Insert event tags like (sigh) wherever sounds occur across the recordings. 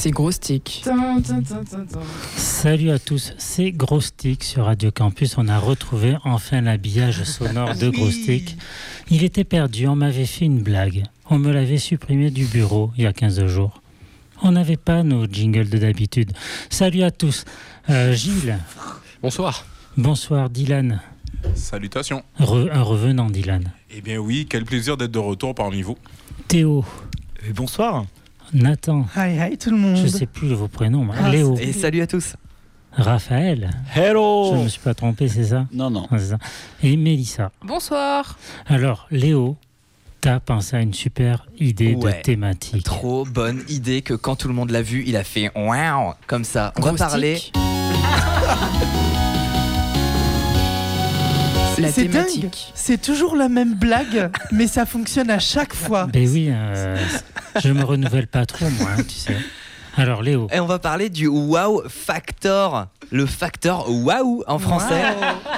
C'est gros stick. Salut à tous, c'est Grosstick sur Radio Campus. On a retrouvé enfin l'habillage sonore de Grosstick. Il était perdu, on m'avait fait une blague. On me l'avait supprimé du bureau il y a 15 jours. On n'avait pas nos jingles de d'habitude. Salut à tous. Euh, Gilles, Bonsoir. bonsoir Dylan. Salutations. Re- un revenant Dylan. Eh bien oui, quel plaisir d'être de retour parmi vous. Théo, bonsoir. Nathan, Hi, hi tout le monde. je sais plus vos prénoms. moi. Ah, Léo, Et salut à tous. Raphaël. Hello. Je ne me suis pas trompé, c'est ça? Non, non. Ah, c'est ça. Et Mélissa. Bonsoir. Alors, Léo, t'as pensé à une super idée Ouais. de thématique. Trop bonne idée que quand tout le monde l'a vu, il a fait waouh comme ça. On va parler. (laughs) La C'est dingue. C'est toujours la même blague, (laughs) mais ça fonctionne à chaque fois. Ben oui, euh, je me renouvelle pas trop, moi, hein, tu sais. Alors, Léo, Et on va parler du wow factor. Le facteur waouh en français.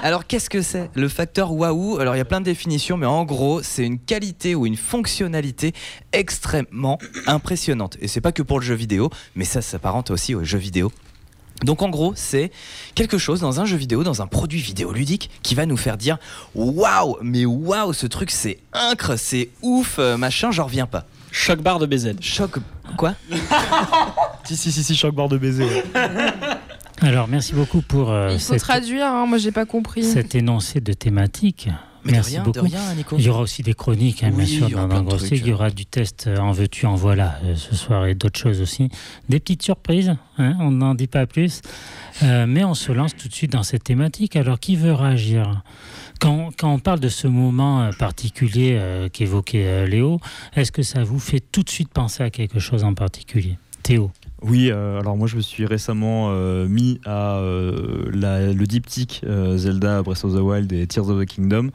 Alors qu'est-ce que c'est Le facteur waouh, alors il y a plein de définitions, mais en gros, c'est une qualité ou une fonctionnalité extrêmement impressionnante. Et c'est pas que pour le jeu vidéo, mais ça s'apparente aussi au jeu vidéo. Donc en gros, c'est quelque chose dans un jeu vidéo, dans un produit vidéoludique qui va nous faire dire waouh, mais waouh, ce truc c'est incre, c'est ouf, euh, machin, j'en reviens pas. Choc barre de BZ. Choc quoi? (laughs) Si, si, si, si, choc barre de baiser. alors merci beaucoup pour euh, Il faut cette- traduire, hein, moi j'ai pas compris. cet énoncé de thématique. Mais Merci de rien, beaucoup. de rien, Nico. Il y aura aussi des chroniques, hein, bien sûr, dans plein un de gros trucs, stick. Il y aura du test euh, en veux-tu, en voilà euh, ce soir et d'autres choses aussi. Des petites surprises, hein, on n'en dit pas plus. Euh, mais on se lance tout de suite dans cette thématique. Alors, qui veut réagir? Quand, quand on parle de ce moment particulier euh, qu'évoquait euh, Léo, est-ce que ça vous fait tout de suite penser à quelque chose en particulier? Théo Oui, euh, alors moi je me suis récemment euh, mis à euh, la- le diptyque Zelda Breath of the Wild et Tears of the Kingdom.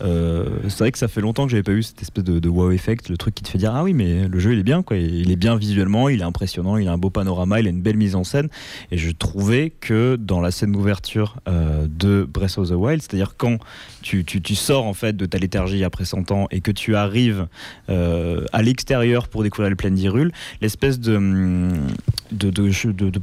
Euh, c'est vrai que ça fait longtemps que j'avais pas eu cette espèce de, wow effect, le truc qui te fait dire ah oui mais le jeu il est bien quoi, il est bien visuellement, il est impressionnant, il a un beau panorama, il a une belle mise en scène. Et je trouvais que dans la scène d'ouverture euh, de Breath of the Wild, c'est-à-dire quand tu, tu- sors en fait de ta léthargie après 100 ans et que tu arrives euh, à l'extérieur pour découvrir le plein d'Hyrule, l'espèce de, de, de, de-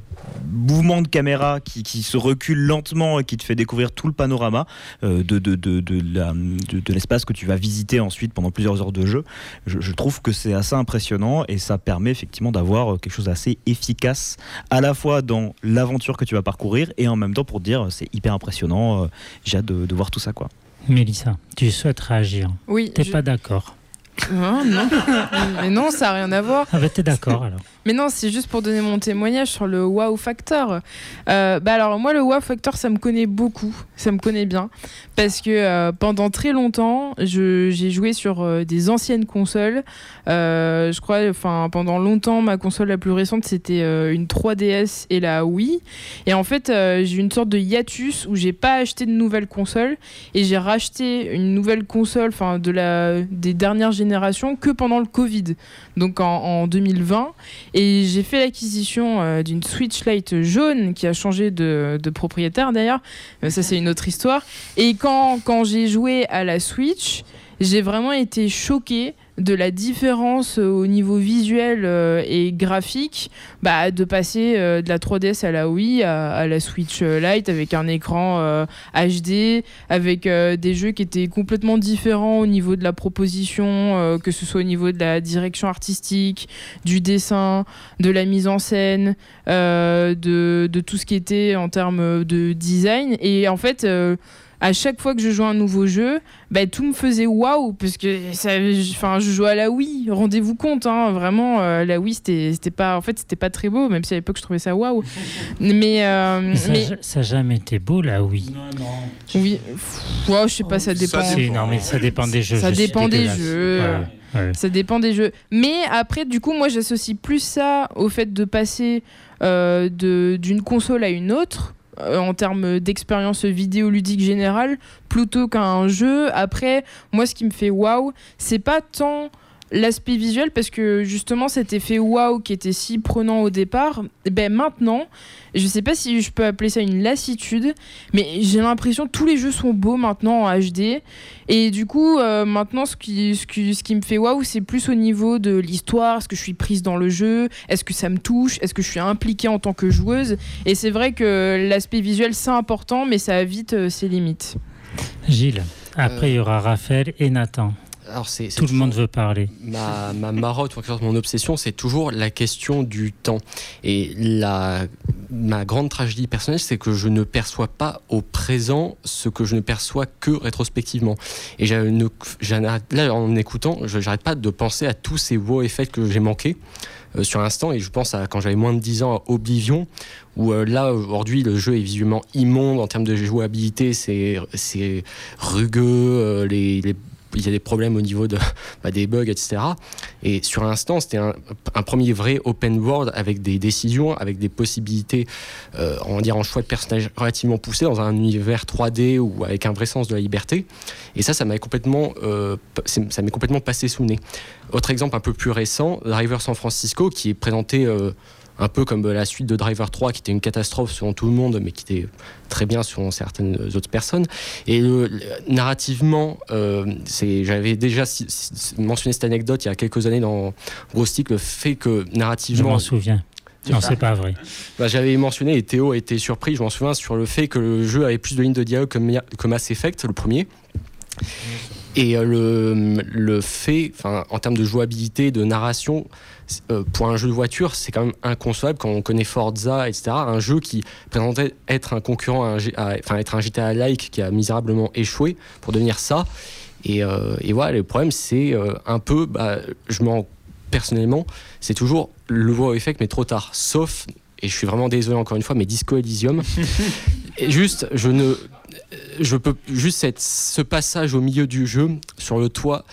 mouvement de caméra qui, qui se recule lentement et qui te fait découvrir tout le panorama de, de la- de- de l'espace que tu vas visiter ensuite pendant plusieurs heures de jeu. Je, je trouve que c'est assez impressionnant et ça permet effectivement d'avoir euh, quelque chose d'assez efficace à la fois dans l'aventure que tu vas parcourir et en même temps pour te dire euh, c'est hyper impressionnant, euh, j'ai hâte de, de voir tout ça quoi. Mélissa, tu souhaites réagir Oui. T'es je- pas d'accord Hein, non. Mais non, ça n'a rien à voir. Ah bah t'es d'accord alors. Mais non, c'est juste pour donner mon témoignage sur le wow factor. Euh, bah alors moi le wow factor ça me connaît beaucoup, ça me connaît bien parce que euh, pendant très longtemps j'ai joué sur euh, des anciennes consoles. Je crois, enfin pendant longtemps ma console la plus récente c'était une 3DS et la Wii. Et en fait j'ai une sorte de hiatus où j'ai pas acheté de nouvelle console et j'ai racheté une nouvelle console, enfin de la des dernières générations que pendant le Covid, donc en 2020. Et j'ai fait l'acquisition euh, d'une Switch Lite jaune qui a changé de, propriétaire d'ailleurs. Euh, ça, c'est une autre histoire. Et quand j'ai joué à la Switch, j'ai vraiment été choquée de la différence euh, au niveau visuel euh, et graphique bah, de passer euh, de la 3DS à la Wii à, la Switch Lite avec un écran HD avec des jeux qui étaient complètement différents au niveau de la proposition que ce soit au niveau de la direction artistique du dessin de la mise en scène de, de tout ce qui était en termes de design. Et en fait à chaque fois que je jouais un nouveau jeu, bah, tout me faisait waouh parce que ça, enfin, je jouais à la Wii. Rendez-vous compte, hein, vraiment, euh, la Wii c'était c'était pas, en fait, c'était pas très beau, même si à l'époque je trouvais ça waouh. (laughs) Mais, euh, Mais ça mais n'a jamais été beau là, oui. oui, pff, ouais, je sais pas, ça dépend. Ça Si, dépend. non, mais ça dépend des jeux. Ça je dépend des jeux. Ouais, ouais. Ça dépend des jeux. Mais après, du coup, moi, j'associe plus ça au fait de passer euh, de- d'une console à une autre euh, en termes d'expérience vidéoludique générale plutôt qu'un jeu. Après, moi, ce qui me fait waouh, c'est pas tant l'aspect visuel parce que justement cet effet waouh qui était si prenant au départ ben maintenant je sais pas si je peux appeler ça une lassitude mais j'ai l'impression que tous les jeux sont beaux maintenant en HD et du coup, euh, maintenant, ce qui, ce, qui, ce qui me fait waouh, c'est plus au niveau de l'histoire. Est-ce que je suis prise dans le jeu Est-ce que ça me touche Est-ce que je suis impliquée en tant que joueuse Et c'est vrai que l'aspect visuel, c'est important, mais ça a vite euh, ses limites. Gilles, après Euh, il y aura Raphaël et Nathan. Alors c'est Tout le monde veut parler. ma, ma marotte ou en quelque sorte mon obsession, c'est toujours la question du temps. Et la, ma grande tragédie personnelle, c'est que je ne perçois pas au présent ce que je ne perçois que rétrospectivement. Et j'ai une- là, en écoutant, je j'arrête pas de penser à tous ces wow effets que j'ai manqués. euh, sur l'instant et je pense à quand j'avais moins de 10 ans à Oblivion où euh, là aujourd'hui le jeu est visuellement immonde en termes de jouabilité c'est c'est rugueux euh, les, les- il y a des problèmes au niveau de, (laughs) bah, des bugs, etc. Et sur l'instant, c'était un, premier vrai open world avec des décisions, avec des possibilités, euh, on va dire en choix de personnages relativement poussés dans un univers 3D ou avec un vrai sens de la liberté. Et ça, ça complètement, euh, m'est complètement passé sous le nez. Autre exemple un peu plus récent, Driver San Francisco, qui est présenté euh, un peu comme la suite de Driver 3, qui était une catastrophe selon tout le monde, mais qui était très bien selon certaines autres personnes. Et le- narrativement, euh, c'est, j'avais déjà si- si- mentionné cette anecdote il y a quelques années dans Ghostick, le fait que Je narrativement, m'en souviens. Non, c'est pas vrai. bah, j'avais mentionné et Théo a été surpris, je m'en souviens, sur le fait que le jeu avait plus de lignes de dialogue que, Mass Effect, le premier. Et euh, le, le fait, en termes de jouabilité, de narration, euh, pour un jeu de voiture, c'est quand même inconcevable quand on connaît Forza, etc. Un jeu qui présentait être un concurrent, à un G- à- enfin être un GTA-like qui a misérablement échoué pour devenir ça. Et, euh, et voilà, le problème, c'est euh, un peu, bah, je m'en personnellement, c'est toujours le wow effect, mais trop tard. Sauf, et je suis vraiment désolé encore une fois, mais Disco Elysium. (laughs) et juste, je ne. Je peux juste cette, ce passage au milieu du jeu, sur le toit,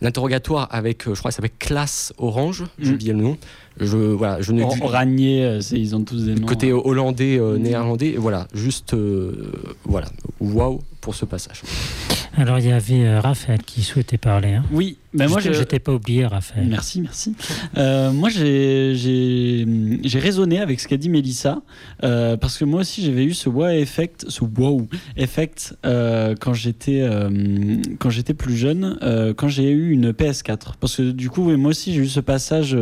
l'interrogatoire avec, euh, je crois que ça s'appelle Classe Orange, j'ai Mm. oublié le nom. Je, voilà, je ne. Or- Oranier, euh, c'est- ils ont tous des noms. Côté hollandais, euh, Mm. néerlandais, voilà, juste. euh, voilà, waouh pour ce passage. Alors il y avait euh, Raphaël qui souhaitait parler. Hein. Oui, mais moi je je. t'ai pas oublié, Raphaël. Merci, merci. Euh, moi, j'ai- j'ai j'ai raisonné avec ce qu'a dit Mélissa, euh, parce que moi aussi, j'avais eu ce wow effect, ce wow effect euh, quand j'étais euh, quand j'étais plus jeune, euh, quand j'ai eu une PS4. Parce que du coup, oui, moi aussi, j'ai eu ce passage.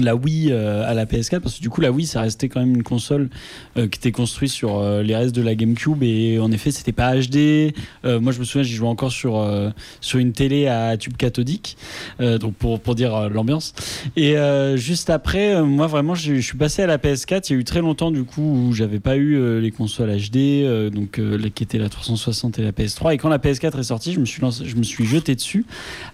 De la Wii euh, à la PS4 parce que du coup la Wii ça restait quand même une console euh, qui était construite sur euh, les restes de la GameCube et en effet c'était pas HD moi je me souviens j'y jouais encore sur sur une télé à tube cathodique donc pour, pour dire l'ambiance. Et juste après, moi vraiment, je suis passé à la PS4. Il y a eu très longtemps du coup où j'avais pas eu les consoles HD, donc qui étaient la 360 et la PS3. Et quand la PS4 est sortie, je me suis je me suis jeté dessus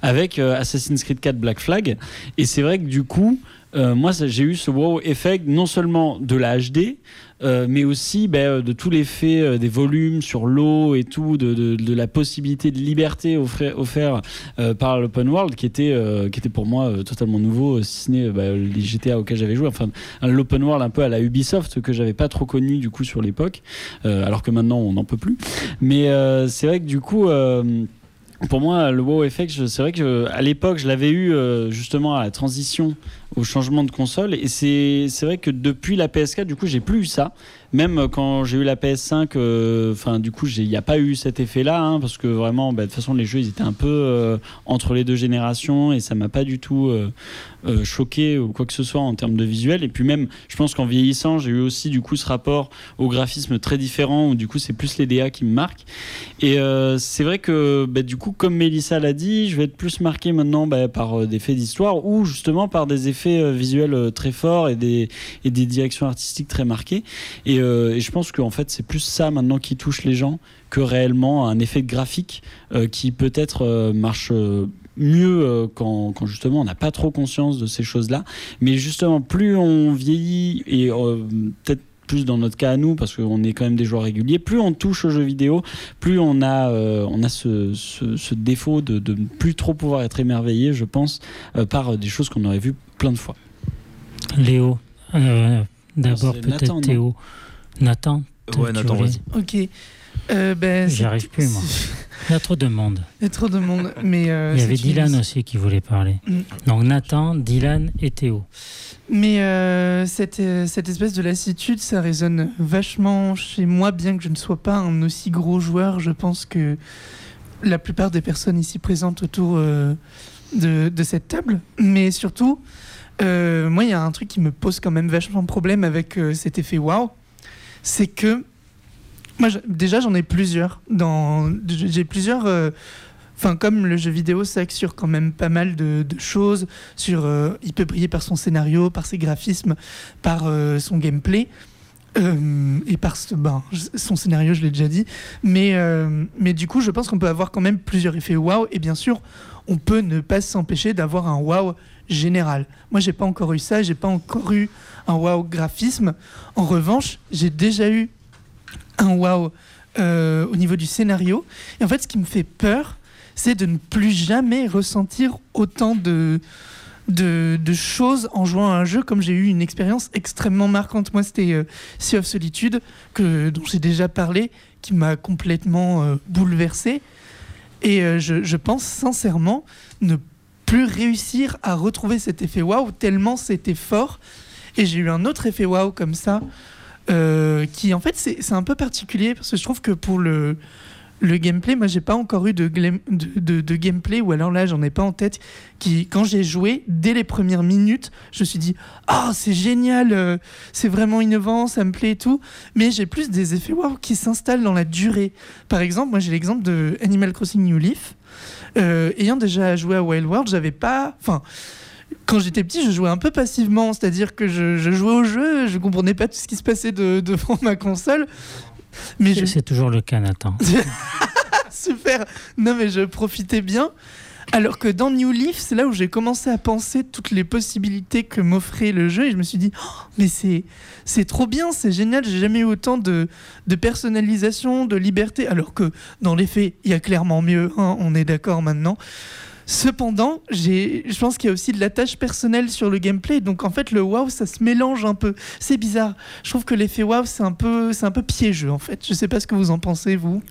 avec Assassin's Creed 4 Black Flag. Et c'est vrai que du coup. Euh, moi, j'ai eu ce wow effect non seulement de la HD, euh, mais aussi ben, euh, de tout l'effet euh, des volumes sur l'eau et tout, de, la possibilité de liberté offert, offert par l'open world qui était, pour moi totalement nouveau, si ce n'est bah, les GTA auxquels j'avais joué. Enfin, l'open world un peu à la Ubisoft que j'avais pas trop connu du coup sur l'époque, alors que maintenant on n'en peut plus. Mais c'est vrai que du coup. Euh, pour moi, le wow effect, c'est vrai que je- à l'époque, je l'avais eu euh, justement à la transition au changement de console. Et c'est c'est vrai que depuis la PS4, du coup, j'ai plus eu ça. Même quand j'ai eu la PS5, euh, enfin, du coup, il n'y a pas eu cet effet-là, hein, parce que vraiment, bah, de toute façon, les jeux, ils étaient un peu euh, entre les deux générations et ça m'a pas du tout euh, choqué ou quoi que ce soit en termes de visuel. Et puis même, je pense qu'en vieillissant, j'ai eu aussi du coup ce rapport au graphisme très différent où du coup, c'est plus les DA qui me marquent. Et c'est vrai que bah, du coup, comme Mélissa l'a dit, je vais être plus marqué maintenant bah, par des faits d'histoire ou justement par des effets visuels très forts et des, et des directions artistiques très marquées. Euh, et je pense qu'en fait, c'est plus ça maintenant qui touche les gens que réellement un effet graphique euh, qui peut-être euh, marche mieux quand, quand justement on n'a pas trop conscience de ces choses-là. Mais justement, plus on vieillit et peut-être plus dans notre cas à nous, parce qu'on est quand même des joueurs réguliers, plus on touche aux jeux vidéo, plus on a, euh, on a ce, ce- ce défaut de, de ne plus trop pouvoir être émerveillé, je pense, euh, par des choses qu'on aurait vues plein de fois. Léo, euh, d'abord peut-être non? Théo. Nathan tu- Ouais, Nathan, vas-y. Ok. Euh, ben, J'y arrive plus, moi. Il y a trop de monde. Il y a trop de monde. Mais, euh, Il y avait Dylan aussi qui voulait parler. Mm. Donc Nathan, Dylan et Théo. Mais euh, cette, euh, cette espèce de lassitude, ça résonne vachement chez moi, bien que je ne sois pas un aussi gros joueur. Je pense que la plupart des personnes ici présentes autour euh, de, de cette table. Mais surtout, euh, moi, il y a un truc qui me pose quand même vachement de problème avec euh, cet effet wow. C'est que, moi, déjà, j'en ai plusieurs. Dans, j'ai plusieurs. euh, Enfin, comme le jeu vidéo s'axe sur quand même pas mal de, choses, sur, euh, il peut briller par son scénario, par ses graphismes, par euh, son gameplay. et par ben, son scénario, je l'ai déjà dit. Mais, mais du coup, je pense qu'on peut avoir quand même plusieurs effets wow. Et bien sûr, on peut ne pas s'empêcher d'avoir un wow général. Moi, j'ai pas encore eu ça. J'ai pas encore eu un wow graphisme. En revanche, j'ai déjà eu un wow euh, au niveau du scénario. Et en fait, ce qui me fait peur, c'est de ne plus jamais ressentir autant de, de, choses en jouant à un jeu comme j'ai eu une expérience extrêmement marquante. Moi, c'était euh, Sea of Solitude, dont j'ai déjà parlé, qui m'a complètement euh, bouleversé. Et euh, je, je pense sincèrement ne plus réussir à retrouver cet effet waouh tellement c'était fort. Et j'ai eu un autre effet waouh comme ça, euh, qui en fait c'est un peu particulier parce que je trouve que pour le, le gameplay, moi j'ai pas encore eu de- de gameplay, ou alors là j'en ai pas en tête, qui quand j'ai joué, dès les premières minutes, je me suis dit Ah c'est génial, euh, c'est vraiment innovant, ça me plaît et tout. Mais j'ai plus des effets waouh qui s'installent dans la durée. Par exemple, moi j'ai l'exemple de Animal Crossing New Leaf. Euh, ayant déjà joué à Wild World, j'avais pas. Enfin, quand j'étais petit, je jouais un peu passivement, c'est-à-dire que je, je jouais au jeu, je comprenais pas tout ce qui se passait de- (laughs) devant ma console. Mais je, C'est toujours le cas, Nathan. (laughs) Super. Non, mais je profitais bien. Alors que dans New Leaf, c'est là où j'ai commencé à penser toutes les possibilités que m'offrait le jeu et je me suis dit, Oh, mais c'est c'est trop bien, c'est génial. J'ai jamais eu autant de, de personnalisation, de liberté. Alors que dans les faits, il y a clairement mieux. hein, on est d'accord maintenant. Cependant, je pense qu'il y a aussi de la tâche personnelle sur le gameplay. Donc en fait, le wow, ça se mélange un peu. C'est bizarre. Je trouve que l'effet wow, c'est un peu, c'est un peu piégeux en fait. Je sais pas ce que vous en pensez vous.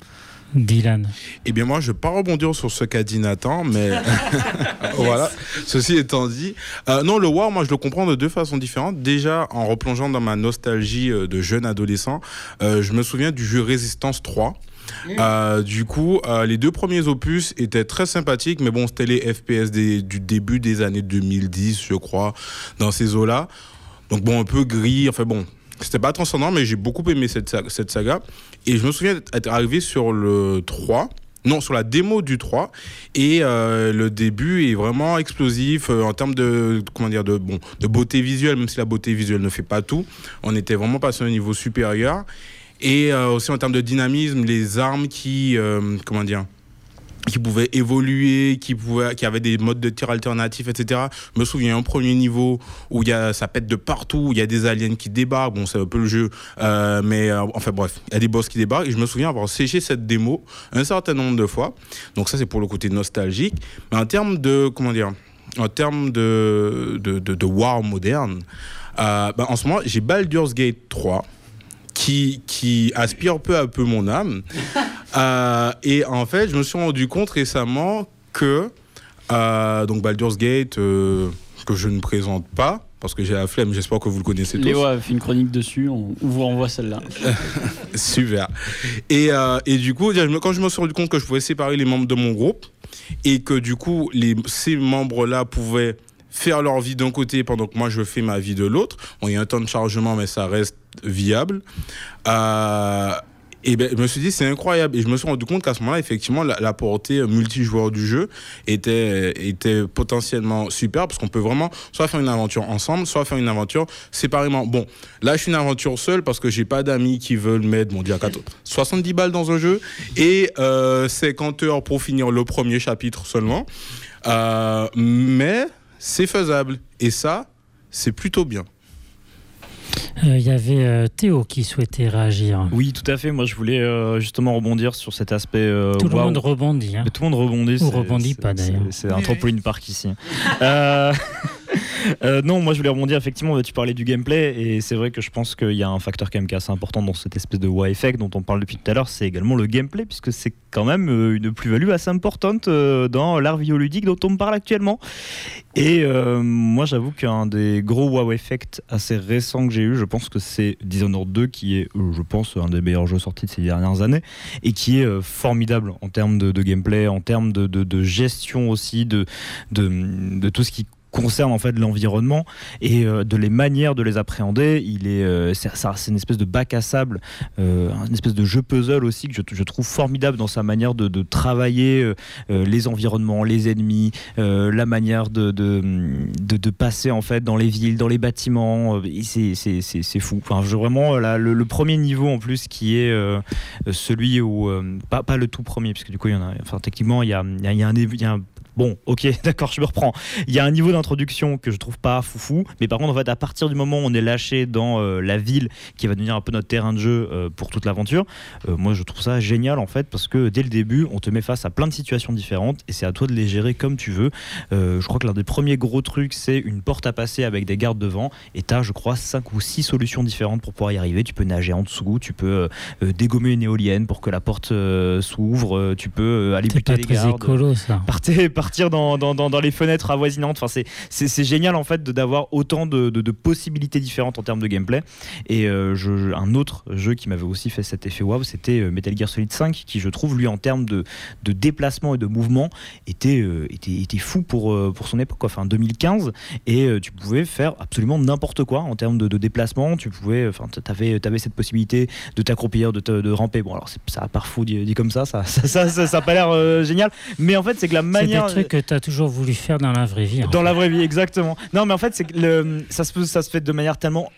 Dylan. Eh bien, moi, je ne vais pas rebondir sur ce qu'a dit Nathan, mais (laughs) (laughs) voilà. Ceci étant dit, euh, non, le wow, moi, je le comprends de deux façons différentes. Déjà, en replongeant dans ma nostalgie euh, de jeune adolescent, euh, je me souviens du jeu Résistance 3. Euh, du coup, euh, les deux premiers opus étaient très sympathiques, mais bon, c'était les FPS des- du début des années 2010, je crois, dans ces eaux-là. Donc bon, un peu gris, enfin bon, c'était pas transcendant, mais j'ai beaucoup aimé cette, sa- cette saga. Et je me souviens être arrivé sur le 3, non, sur la démo du 3, et euh, le début est vraiment explosif euh, en termes de, comment dire, de, bon, de beauté visuelle, même si la beauté visuelle ne fait pas tout. On était vraiment passé à un niveau supérieur. Et euh, aussi en termes de dynamisme, les armes qui, comment dire, qui pouvaient évoluer, qui, pouvaient, qui avaient des modes de tir alternatifs, etc. Je me souviens un premier niveau où il y a, ça pète de partout, où il y a des aliens qui débarquent, bon c'est un peu le jeu, euh, mais euh, enfin bref, il y a des boss qui débarquent, et je me souviens avoir séché cette démo un certain nombre de fois, donc ça c'est pour le côté nostalgique, mais en termes de, comment dire, en termes de, de, de, de wow moderne, euh, bah, en ce moment j'ai Baldur's Gate 3, qui, qui aspire peu à peu mon âme. Euh, et en fait, je me suis rendu compte récemment que euh, donc Baldur's Gate, euh, que je ne présente pas, parce que j'ai la flemme, j'espère que vous le connaissez tous. Léo a fait une chronique dessus, on vous renvoie celle-là. (laughs) Super. Et, et du coup, quand je me suis rendu compte que je pouvais séparer les membres de mon groupe et que du coup, les, ces membres-là pouvaient faire leur vie d'un côté pendant que moi je fais ma vie de l'autre. Bon, il y a un temps de chargement, mais ça reste viable. Euh, Et ben, je me suis dit, c'est incroyable. Et je me suis rendu compte qu'à ce moment-là, effectivement, la, portée multijoueur du jeu était, était potentiellement super parce qu'on peut vraiment soit faire une aventure ensemble, soit faire une aventure séparément. Bon, là, je suis une aventure seule parce que j'ai pas d'amis qui veulent mettre, mon Dieu, à 4 70 balles dans un jeu et euh, 50 heures pour finir le premier chapitre seulement. Euh, mais c'est faisable. Et ça, c'est plutôt bien. Euh, Il y avait euh, Théo qui souhaitait réagir. Oui, tout à fait. Moi, je voulais euh, justement rebondir sur cet aspect. euh, Tout le monde rebondit. hein. Mais tout le monde rebondit. Ou rebondit pas, d'ailleurs. C'est un trampoline park ici. (laughs) (laughs) Euh, non, moi je voulais rebondir effectivement. Tu parlais du gameplay et c'est vrai que je pense qu'il y a un facteur quand même qui est assez important dans cette espèce de wow effect dont on parle depuis tout à l'heure. C'est également le gameplay puisque c'est quand même euh, une plus-value assez importante euh, dans l'art vidéoludique dont on parle actuellement. Et moi j'avoue qu'un des gros wow effect assez récents que j'ai eu, je pense que c'est Dishonored 2 qui est, je pense, un des meilleurs jeux sortis de ces dernières années et qui est formidable en termes de, gameplay, en termes de, gestion aussi, de tout ce qui concerne en fait l'environnement et euh, de les manières de les appréhender. Il est euh, c'est une espèce de bac à sable euh, une espèce de jeu puzzle aussi que je, trouve formidable dans sa manière de, travailler les environnements les ennemis la manière de, de, passer en fait dans les villes dans les bâtiments. C'est c'est- c'est- fou. Enfin je, vraiment là, le, premier niveau en plus qui est celui où pas, pas le tout premier puisque du coup il y en a enfin techniquement il y a, y a un il y a un Bon, ok, (laughs) d'accord, je me reprends. Il y a un niveau d'introduction que je trouve pas foufou, mais par contre, en fait, à partir du moment où on est lâché dans euh, la ville, qui va devenir un peu notre terrain de jeu euh, pour toute l'aventure, euh, moi, je trouve ça génial en fait, parce que dès le début, on te met face à plein de situations différentes, et c'est à toi de les gérer comme tu veux. Je crois que l'un des premiers gros trucs, c'est une porte à passer avec des gardes devant, et t'as, je crois, cinq ou six solutions différentes pour pouvoir y arriver. Tu peux nager en dessous, tu peux dégommer une éolienne pour que la porte s'ouvre, tu peux aller buter pas les très gardes écolo ça. partir, partir dans, dans, dans, dans les fenêtres avoisinantes. Enfin, c'est, c'est, génial en fait de- d'avoir autant de, de, de possibilités différentes en termes de gameplay. Et euh, je, un autre jeu qui m'avait aussi fait cet effet wow, c'était euh, Metal Gear Solid 5, qui je trouve lui en termes de, de déplacement et de mouvement était, euh, était, était fou pour, euh, pour son époque, quoi. Enfin, 2015. Et euh, tu pouvais faire absolument n'importe quoi en termes de, de déplacement. Tu pouvais, enfin, t'avais, t'avais cette possibilité de t'accroupir, de, de ramper. Bon, alors ça a pas fou dit, dit comme ça, ça, ça, ça, ça, ça a pas l'air génial. Mais en fait, c'est que la manière trucs que tu as toujours voulu faire dans la vraie vie. dans fait. la vraie vie, exactement. Non, mais en fait, c'est le, ça, se, ça se fait de manière tellement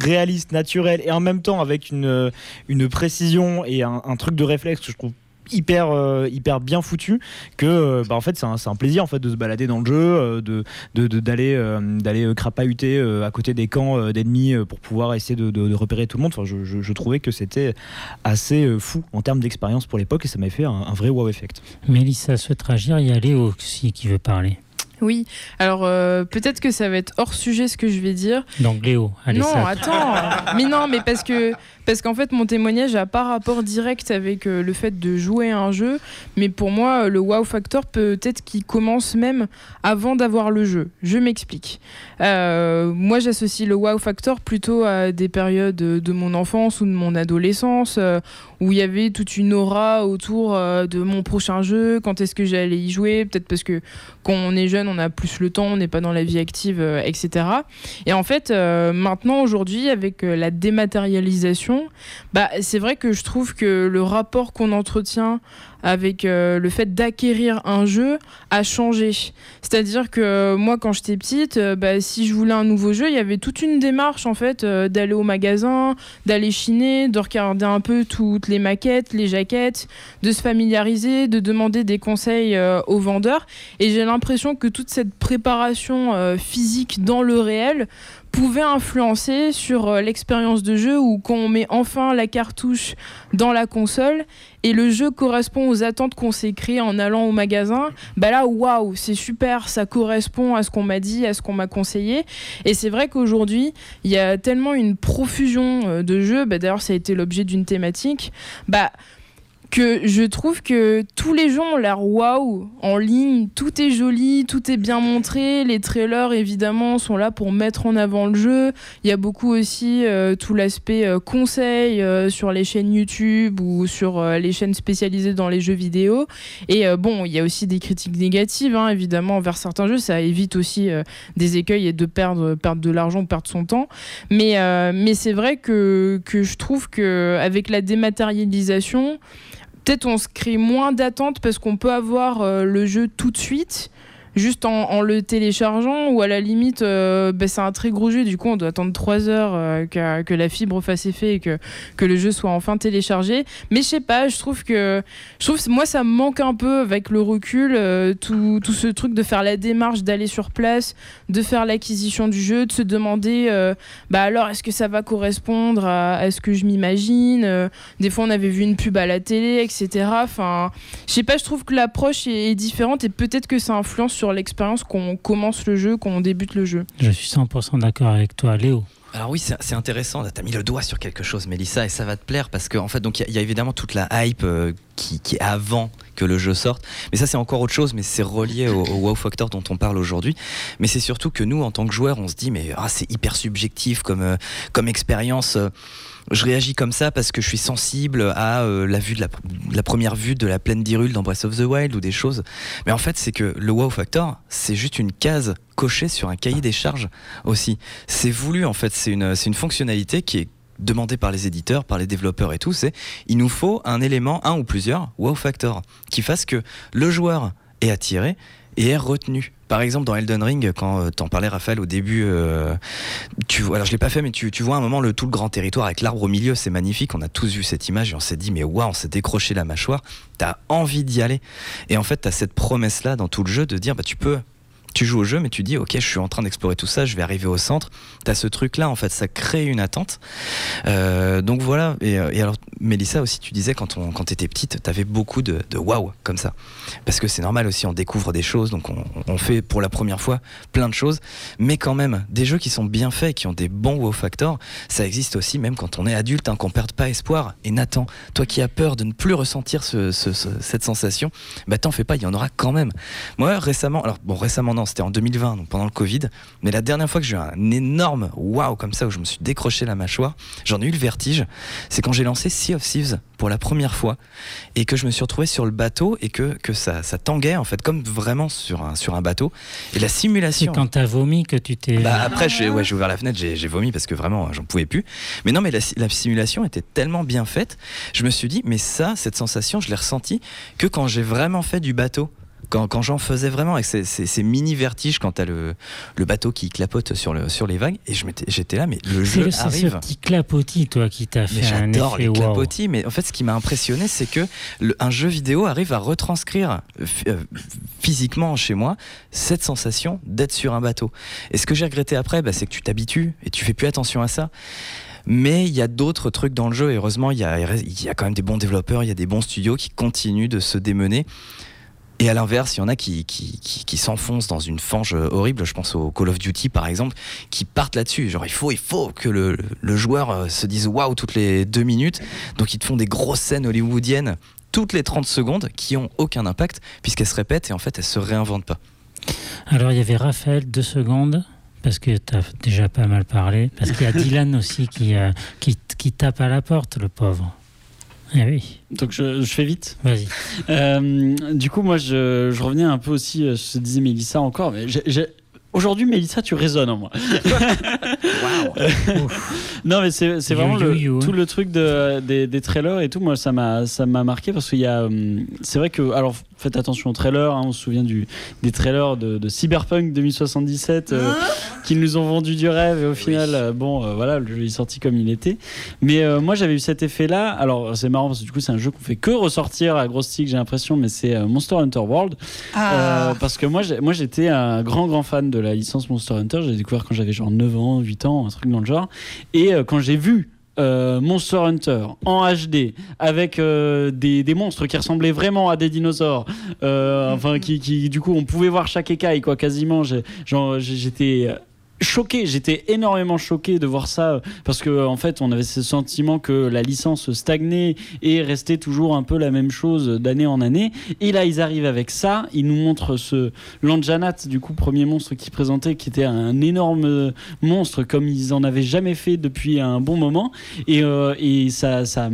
réaliste, naturelle, et en même temps avec une, euh, une précision et un, un truc de réflexe que je trouve hyper euh, hyper bien foutu que euh, bah, en fait c'est un, c'est un plaisir en fait de se balader dans le jeu euh, de d'aller euh, d'aller crapahuter euh, à côté des camps euh, d'ennemis pour pouvoir essayer de, de- de repérer tout le monde enfin je, je- je trouvais que c'était assez fou en termes d'expérience pour l'époque et ça m'avait fait un, un vrai wow effect Mélissa souhaite réagir. Il y a Léo aussi qui veut parler. Oui, alors euh, peut-être que ça va être hors sujet ce que je vais dire. Donc Léo, allez non, ça. attends. mais non, mais parce que parce qu'en fait mon témoignage a pas rapport direct avec euh, le fait de jouer à un jeu, mais pour moi le wow factor peut-être qu'il commence même avant d'avoir le jeu. Je m'explique. Euh, moi j'associe le wow factor plutôt à des périodes de mon enfance ou de mon adolescence euh, où il y avait toute une aura autour de mon prochain jeu, quand est-ce que j'allais y jouer, peut-être parce que quand on est jeune, on a plus le temps, on n'est pas dans la vie active, etc. Et en fait, maintenant, aujourd'hui, avec la dématérialisation, bah, c'est vrai que je trouve que le rapport qu'on entretient avec euh, le fait d'acquérir un jeu a changé. C'est-à-dire que euh, moi, quand j'étais petite, euh, bah, si je voulais un nouveau jeu, il y avait toute une démarche en fait d'aller au magasin, d'aller chiner, de regarder un peu toutes les maquettes, les jaquettes, de se familiariser, de demander des conseils aux vendeurs. Et j'ai l'impression que toute cette préparation physique dans le réel pouvait influencer sur l'expérience de jeu où quand on met enfin la cartouche dans la console et le jeu correspond aux attentes qu'on s'est créées en allant au magasin, bah là waouh, c'est super, ça correspond à ce qu'on m'a dit, à ce qu'on m'a conseillé. Et c'est vrai qu'aujourd'hui, il y a tellement une profusion euh, de jeux, bah, d'ailleurs ça a été l'objet d'une thématique, bah que je trouve que tous les gens ont l'air waouh en ligne, tout est joli, tout est bien montré, les trailers évidemment sont là pour mettre en avant le jeu. Il y a beaucoup aussi euh, tout l'aspect euh, conseil euh, sur les chaînes YouTube ou sur euh, les chaînes spécialisées dans les jeux vidéo. Et bon, il y a aussi des critiques négatives hein, évidemment envers certains jeux, ça évite aussi des écueils et de perdre, perdre de l'argent perdre son temps. Mais, mais c'est vrai que, que je trouve que avec la dématérialisation, peut-être on se crée moins d'attentes parce qu'on peut avoir euh, le jeu tout de suite. Juste en, le téléchargeant ou à la limite euh, bah, c'est un très gros jeu. Du coup on doit attendre 3 heures euh, que, la fibre fasse effet et que, que le jeu soit enfin téléchargé. Mais je sais pas je trouve que je trouve moi ça me manque un peu avec le recul euh, tout, tout ce truc de faire la démarche d'aller sur place de faire l'acquisition du jeu de se demander bah alors est-ce que ça va correspondre à, ce que je m'imagine des fois on avait vu une pub à la télé etc enfin je sais pas je trouve que l'approche est différente et peut-être que ça influence sur l'expérience qu'on commence le jeu qu'on débute le jeu Je suis 100% d'accord avec toi, Léo. Alors oui, c'est intéressant. Tu as mis le doigt sur quelque chose, Mélissa, et ça va te plaire parce qu'en en fait, donc il y, a- il y a évidemment toute la hype euh, qui, qui est avant que le jeu sorte. Mais ça, c'est encore autre chose, mais c'est relié au, au wow factor dont on parle aujourd'hui. Mais c'est surtout que nous, en tant que joueurs, on se dit, mais ah, c'est hyper subjectif comme, euh, comme expérience. euh, je réagis comme ça parce que je suis sensible à euh, la vue de la, première vue de la plaine d'Hyrule dans Breath of the Wild ou des choses. Mais en fait, c'est que le wow factor, c'est juste une case cochée sur un cahier des charges aussi. C'est voulu en fait, c'est une, une fonctionnalité qui est demandée par les éditeurs, par les développeurs et tout, c'est il nous faut un élément, un ou plusieurs wow factor qui fasse que le joueur est attiré et est retenu. Par exemple, dans Elden Ring, quand euh, t'en parlais, Raphaël, au début, euh, tu vois, alors je l'ai pas fait, mais tu, tu vois un moment le tout le grand territoire avec l'arbre au milieu, c'est magnifique. On a tous vu cette image et on s'est dit, mais waouh, on s'est décroché la mâchoire. T'as envie d'y aller. Et en fait, t'as cette promesse-là dans tout le jeu de dire, bah tu peux. Tu joues au jeu, mais tu dis, ok, je suis en train d'explorer tout ça, je vais arriver au centre. T'as ce truc-là, en fait, ça crée une attente. Euh, donc voilà. Et, euh, et alors, Mélissa aussi, tu disais quand on quand t'étais petite, t'avais beaucoup de, de waouh comme ça, parce que c'est normal aussi, on découvre des choses, donc on, fait pour la première fois plein de choses, mais quand même des jeux qui sont bien faits, qui ont des bons wow factors, ça existe aussi même quand on est adulte, hein, qu'on perde pas espoir. Et Nathan, toi qui as peur de ne plus ressentir ce- ce- ce- cette sensation, bah t'en fais pas, il y en aura quand même. Moi récemment, alors bon récemment non, c'était en 2020, donc pendant le Covid, mais la dernière fois que j'ai eu un énorme waouh comme ça où je me suis décroché la mâchoire, j'en ai eu le vertige, c'est quand j'ai lancé Sea of Thieves pour la première fois et que je me suis retrouvé sur le bateau et que, que ça, ça tanguait en fait comme vraiment sur un, sur un bateau et la C'est simulation. quand t'as vomi que tu t'es. Bah après, j'ai ouais, ouvert la fenêtre, j'ai j'ai vomi parce que vraiment, j'en pouvais plus. Mais non, mais la, la simulation était tellement bien faite, je me suis dit, mais ça, cette sensation, je l'ai ressentie que quand j'ai vraiment fait du bateau. Quand, quand j'en faisais vraiment, avec ces, ces- ces mini vertiges quand t'as le, le bateau qui clapote sur, le, sur les vagues, et je m'étais- j'étais là, mais le C'est jeu le- c'est ce arrive. petit clapotis, toi, qui t'a Mais fait un j'adore les wow. clapotis, mais en fait, ce qui m'a impressionné, c'est que le- un jeu vidéo arrive à retranscrire euh, physiquement chez moi cette sensation d'être sur un bateau. Et ce que j'ai regretté après, bah, c'est que tu t'habitues et tu fais plus attention à ça. Mais il y a d'autres trucs dans le jeu, et heureusement, il y a, il y a quand même des bons développeurs, il y a des bons studios qui continuent de se démener. Et à l'inverse, il y en a qui, qui, qui, qui s'enfoncent dans une fange horrible. Je pense au Call of Duty, par exemple, qui partent là-dessus. Genre, il faut, il faut que le, le joueur euh, se dise waouh toutes les deux minutes. Donc, ils te font des grosses scènes hollywoodiennes toutes les 30 secondes qui ont aucun impact puisqu'elles se répètent et en fait, elles se réinventent pas. Alors, il y avait Raphaël, deux secondes, parce que tu as déjà pas mal parlé. Parce qu'il y a (laughs) Dylan aussi qui, euh, qui, qui tape à la porte, le pauvre. Eh oui, Donc je, je fais vite. vas-y. Euh, du coup, moi, je, je revenais un peu aussi euh, sur ce que disait Mélissa encore. Mais j'ai- j'ai- Aujourd'hui, Mélissa, tu résonnes en moi. (laughs) (laughs) non, mais c'est vraiment you, le- you, tout le truc de, des, des trailers et tout. Moi, ça m'a ça m'a marqué parce qu'il y a. hum, C'est vrai que. Alors, faites attention aux trailers. hein, on se souvient du, des trailers de, de Cyberpunk 2077 euh, qui nous ont vendu du rêve et au final, euh, bon, euh, voilà, le jeu est sorti comme il était. Mais moi, j'avais eu cet effet-là. Alors, c'est marrant parce que du coup, c'est un jeu qu'on fait que ressortir à grosse stick, j'ai l'impression, mais c'est Monster Hunter World. Ah. Parce que moi, moi, j'étais un grand, grand fan de la licence Monster Hunter. J'ai découvert quand j'avais genre 9 ans, 8 ans, un truc dans le genre. Et quand j'ai vu euh, Monster Hunter en HD avec euh, des, des monstres qui ressemblaient vraiment à des dinosaures, euh, enfin qui, qui, du coup on pouvait voir chaque écaille quoi quasiment. J'étais choqué, j'étais énormément choqué de voir ça parce que en fait, on avait ce sentiment que la licence stagnait et restait toujours un peu la même chose d'année en année. Et là, ils arrivent avec ça, ils nous montrent ce Lanjanat, du coup, premier monstre qu'ils présentaient, qui était un énorme monstre comme ils en avaient jamais fait depuis un bon moment. Et, euh, et ça, ça,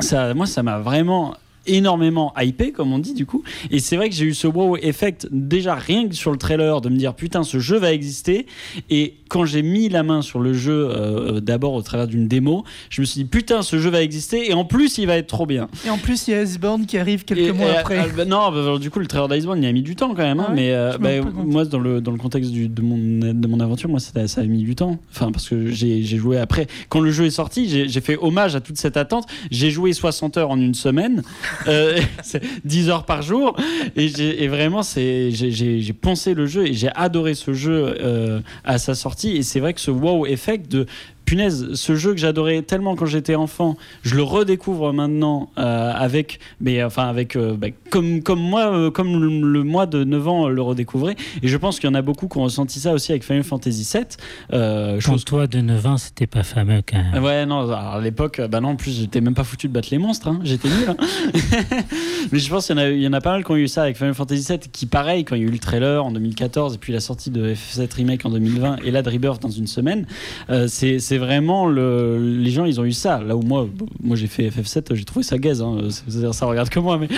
ça, moi, ça m'a vraiment énormément hypé comme on dit du coup et c'est vrai que j'ai eu ce wow effect déjà rien que sur le trailer de me dire putain ce jeu va exister et quand j'ai mis la main sur le jeu euh, d'abord au travers d'une démo je me suis dit putain ce jeu va exister et en plus il va être trop bien Et en plus, il y a Iceborne qui arrive quelques et- mois et, après. euh, bah, non, bah, du coup, le trailer d'Iceborne, il a mis du temps quand même. hein, Ah ouais mais euh, bah, moi, dans le, dans le contexte du- de, mon, de mon aventure, moi, ça, ça a mis du temps. Enfin, parce que j'ai joué après. Quand le jeu est sorti, j'ai fait hommage à toute cette attente. J'ai joué 60 heures en une semaine, euh, c'est 10 heures par jour. Et, et vraiment, j'ai poncé le jeu et j'ai adoré ce jeu euh, à sa sortie. Et c'est vrai que ce wow effect de punaise, ce jeu que j'adorais tellement quand j'étais enfant, je le redécouvre maintenant euh, avec, mais enfin avec, euh, bah, comme comme moi, euh, comme le, le moi de 9 ans euh, le redécouvrait. Et je pense qu'il y en a beaucoup qui ont ressenti ça aussi avec Final Fantasy VII. Euh, Pour chose toi de 9 ans, c'était pas fameux quand même. Ouais, non, alors, à l'époque, euh, bah non, en plus, j'étais même pas foutu de battre les monstres, hein, j'étais nul. hein. (laughs) Mais je pense qu'il y, en a- il y en a pas mal qui ont eu ça avec Final Fantasy VII, qui, pareil, quand il y a eu le trailer en 2014 et puis la sortie de F7 Remake en 2020 et là de Rebirth dans une semaine, euh, c'est c'est vraiment le. Les gens, ils ont eu ça. Là où moi, moi j'ai fait FF7, j'ai trouvé ça gaze, hein, c'est-à-dire ça regarde que moi, mais,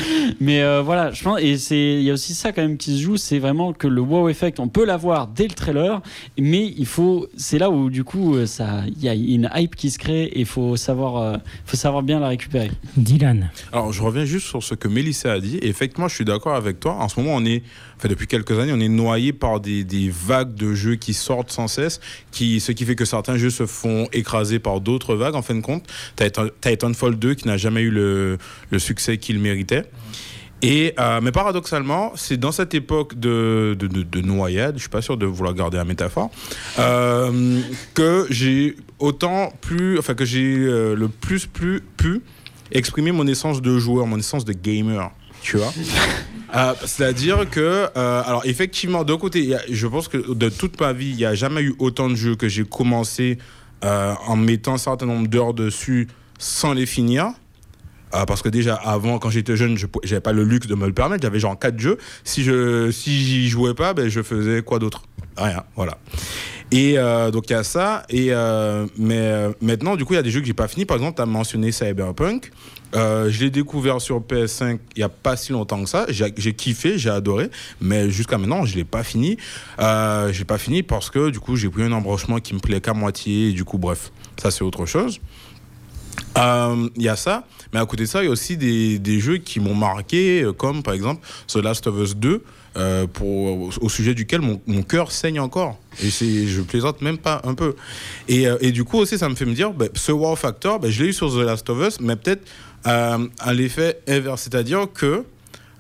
mais euh, voilà, je pense, et c'est- il y a aussi ça quand même qui se joue, c'est vraiment que le wow effect, on peut l'avoir dès le trailer, mais il faut, c'est là où du coup, ça, il y a une hype qui se crée et il faut savoir, euh, faut savoir bien la récupérer. Dylan, Alors, je reviens juste sur ce que Mélissa a dit. Et effectivement, je suis d'accord avec toi. En ce moment, on est, enfin, depuis quelques années, on est noyé par des, des vagues de jeux qui sortent sans cesse, qui, ce qui fait que certains jeux se font écraser par d'autres vagues, en fin de compte. Titan- Titanfall 2 qui n'a jamais eu le, le succès qu'il méritait. Et, euh, mais paradoxalement, c'est dans cette époque de, de, de- de noyade, je suis pas sûr de vouloir garder la métaphore, euh, que j'ai autant plus, enfin que j'ai euh, le plus, plus pu exprimer mon essence de joueur, mon essence de gamer, tu vois. (laughs) C'est-à-dire que, alors effectivement, d'un côté, il y a- je pense que de toute ma vie, il n'y a jamais eu autant de jeux que j'ai commencé euh, en mettant un certain nombre d'heures dessus sans les finir. Euh, parce que déjà avant, quand j'étais jeune, je n'avais pas le luxe de me le permettre. J'avais genre quatre jeux. Si je si j'y jouais pas, ben je faisais quoi d'autre? Rien. Voilà. Et euh, donc il y a ça. Et euh, mais euh, maintenant, du coup, il y a des jeux que j'ai pas fini. Par exemple, tu as mentionné Cyberpunk. Je l'ai découvert sur PS5 il y a pas si longtemps que ça. J'ai j'ai kiffé, j'ai adoré, mais jusqu'à maintenant, je l'ai pas fini. Euh, je l'ai pas fini parce que du coup, j'ai pris un embranchement qui me plaît qu'à moitié. Et du coup, bref, ça c'est autre chose. Il y a ça, mais à côté de ça, il y a aussi des, des jeux qui m'ont marqué, comme par exemple The Last of Us 2, euh, au sujet duquel mon, cœur saigne encore. Et je plaisante même pas un peu. Et, euh, et du coup aussi, ça me fait me dire, ben, ce wow factor, ben, je l'ai eu sur The Last of Us, mais peut-être euh, à l'effet inverse, c'est-à-dire que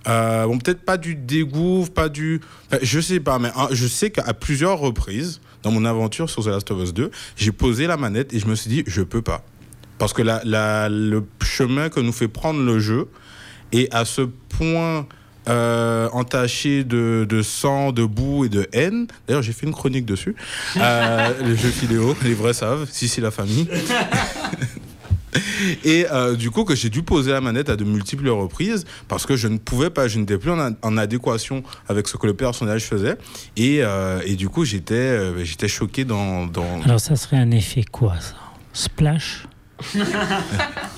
euh, peut-être pas du dégoût, pas du. je sais pas, mais hein, je sais qu'à plusieurs reprises, dans mon aventure sur The Last of Us 2, j'ai posé la manette et je me suis dit, je peux pas. Parce que le chemin que nous fait prendre le jeu est à ce point euh, entaché de, de sang, de boue et de haine. D'ailleurs, j'ai fait une chronique dessus. (laughs) Euh, les jeux vidéo, les vrais savent, si c'est la famille. (laughs) Et euh, du coup, que j'ai dû poser la manette à de multiples reprises parce que je ne pouvais pas, je n'étais plus en, adéquation avec ce que le personnage faisait. Et, euh, et du coup, j'étais euh, j'étais choqué dans. dans... alors ça serait un effet quoi ça? Splash? (laughs)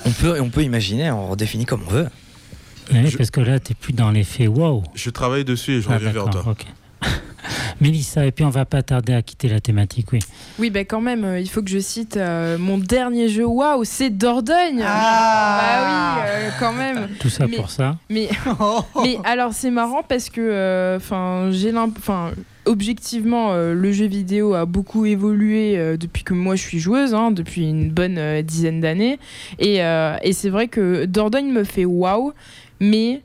On peut, on peut imaginer, on redéfinit comme on veut. Je- Parce que là, t'es plus dans l'effet wow. Je travaille dessus et je Ah, reviens vers toi. (laughs) Mélissa, et puis on va pas tarder à quitter la thématique, oui. Oui, bah quand même, euh, il faut que je cite euh, mon dernier jeu. Waouh, c'est Dordogne Bah oui, euh, quand même. (laughs) Tout ça Mais- pour ça. Mais, (laughs) mais alors c'est marrant parce que, enfin, j'ai l'imp- enfin, objectivement, euh, le jeu vidéo a beaucoup évolué euh, depuis que moi je suis joueuse, hein, depuis une bonne euh, dizaine d'années, et, euh, et c'est vrai que Dordogne me fait waouh, mais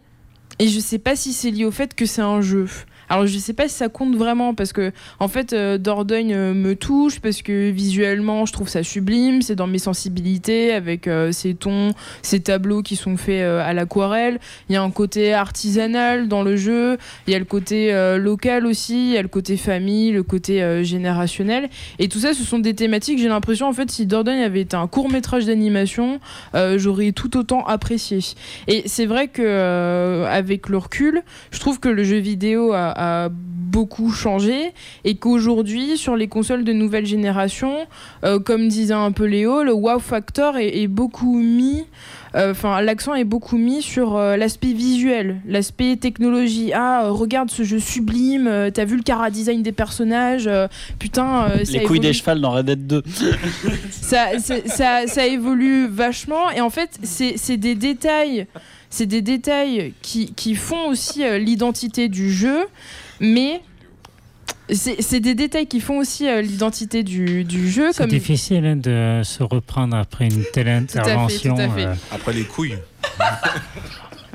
et je sais pas si c'est lié au fait que c'est un jeu. Alors je sais pas si ça compte vraiment parce que en fait euh, Dordogne euh, me touche parce que visuellement je trouve ça sublime, c'est dans mes sensibilités avec euh, ces tons, ces tableaux qui sont faits euh, à l'aquarelle. Il y a un côté artisanal dans le jeu, il y a le côté local aussi, il y a le côté famille, le côté générationnel et tout ça ce sont des thématiques, j'ai l'impression en fait si Dordogne avait été un court-métrage d'animation, euh, j'aurais tout autant apprécié. Et c'est vrai que avec le recul, je trouve que le jeu vidéo a, a beaucoup changé et qu'aujourd'hui, sur les consoles de nouvelle génération, euh, comme disait un peu Léo, le wow factor est, est beaucoup mis. euh, Enfin, l'accent est beaucoup mis sur euh, l'aspect visuel, l'aspect technologie. Ah, regarde ce jeu sublime. T'as vu le cara design des personnages. putain, euh, ça Les couilles évolue des chevals dans Red Dead 2. ça, ça, ça évolue vachement et en fait c'est des détails c'est des détails qui, qui font aussi euh, l'identité du jeu mais c'est c'est des détails qui font aussi euh, l'identité du, du jeu C'est comme difficile hein, de se reprendre après une telle à fait, intervention. tout à fait. euh, Après les couilles. (laughs)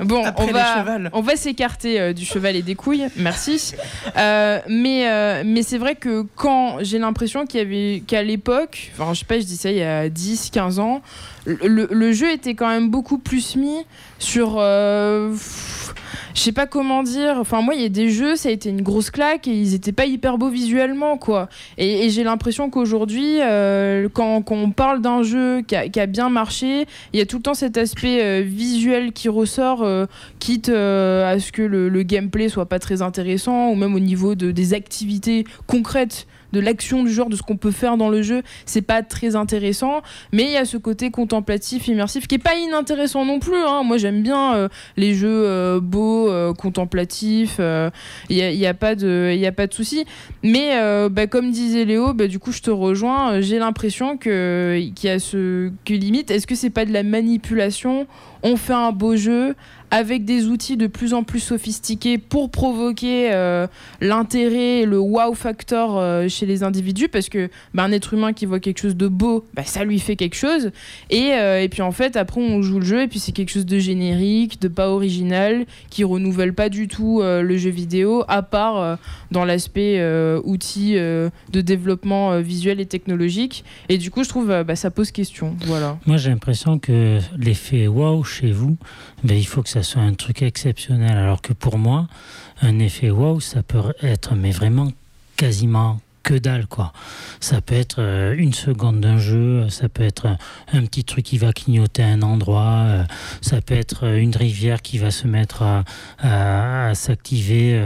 Bon, Après on va, cheval. on va s'écarter euh, du cheval et des couilles, merci. Euh, mais euh, mais c'est vrai que quand j'ai l'impression qu'il y avait qu'à l'époque, enfin je sais pas, je dis ça il y a 10, 15 ans, le, le jeu était quand même beaucoup plus mis sur. pff, je sais pas comment dire. Enfin, moi, il y a des jeux, ça a été une grosse claque et ils étaient pas hyper beaux visuellement, quoi. Et, j'ai l'impression qu'aujourd'hui, euh, quand, quand on parle d'un jeu qui a, bien marché, il y a tout le temps cet aspect euh, visuel qui ressort, euh, quitte à ce que le, le gameplay soit pas très intéressant, ou même au niveau de, des activités concrètes de l'action du genre, de ce qu'on peut faire dans le jeu, c'est pas très intéressant. Mais il y a ce côté contemplatif, immersif, qui est pas inintéressant non plus. hein. Moi, j'aime bien euh, les jeux euh, beaux, euh, contemplatifs. Il n'y a, pas de, y a pas de souci. Mais bah, comme disait Léo, bah, du coup, je te rejoins. J'ai l'impression que qu'il y a ce que limite. Est-ce que c'est pas de la manipulation On fait un beau jeu avec des outils de plus en plus sophistiqués pour provoquer euh, l'intérêt, le wow factor euh, chez les individus, parce que bah, un être humain qui voit quelque chose de beau, bah, ça lui fait quelque chose. Et, euh, et puis en fait, après, on joue le jeu, et puis c'est quelque chose de générique, de pas original, qui renouvelle pas du tout le jeu vidéo, à part dans l'aspect euh, de développement visuel et technologique. Et du coup, je trouve bah, ça pose question. Voilà. Moi, j'ai l'impression que l'effet wow chez vous, ben, il faut que ça soit un truc exceptionnel. Alors que pour moi, un effet wow, ça peut être, mais vraiment quasiment que dalle, quoi. Ça peut être euh, une seconde d'un jeu, ça peut être un, petit truc qui va clignoter un endroit, euh, ça peut être euh, une rivière qui va se mettre à, s'activer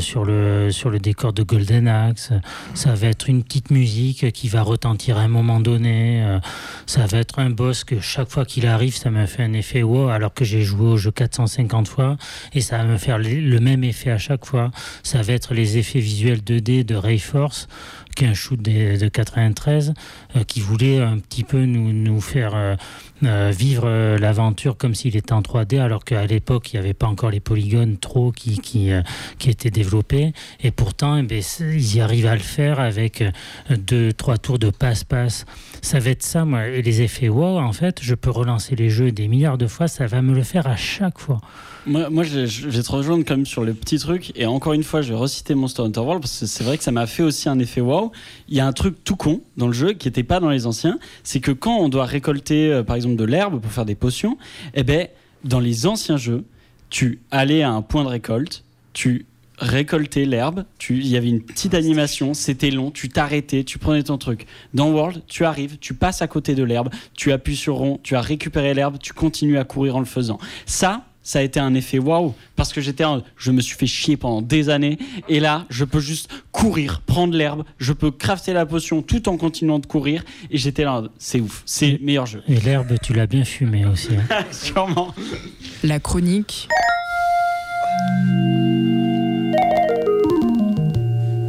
sur, le, sur le décor de Golden Axe, ça va être une petite musique qui va retentir à un moment donné. ça va être un boss que chaque fois qu'il arrive, ça me fait un effet wow, alors que j'ai joué au jeu 450 fois et ça va me faire le même effet à chaque fois. Ça va être les effets visuels 2D de Rayforce, qui est un shoot de, de 93, euh, qui voulait un petit peu nous, nous faire euh, vivre euh, l'aventure comme s'il était en 3D, alors qu'à l'époque, il n'y avait pas encore les polygones trop qui, qui, euh, qui étaient développés. Et pourtant, eh ben, ils y arrivent à le faire avec deux, trois tours de passe-passe. Ça va être ça, moi. Et les effets wow, en fait, je peux relancer les jeux des milliards de fois, ça va me le faire à chaque fois. Moi, moi je, je vais te rejoindre quand même sur le petit truc. Et encore une fois, je vais reciter Monster Hunter World parce que c'est vrai que ça m'a fait aussi un effet wow. Il y a un truc tout con dans le jeu qui n'était pas dans les anciens. C'est que quand on doit récolter, euh, par exemple, de l'herbe pour faire des potions, eh ben, dans les anciens jeux, tu allais à un point de récolte, tu récoltais l'herbe, tu- il y avait une petite animation, c'était long, tu t'arrêtais, tu prenais ton truc. Dans World, tu arrives, tu passes à côté de l'herbe, tu appuies sur rond, tu as récupéré l'herbe, tu continues à courir en le faisant. Ça, ça a été un effet waouh parce que j'étais je me suis fait chier pendant des années et là je peux juste courir prendre l'herbe je peux crafter la potion tout en continuant de courir et j'étais là c'est ouf c'est le meilleur jeu Et l'herbe, tu l'as bien fumé aussi. hein. (laughs) sûrement La chronique.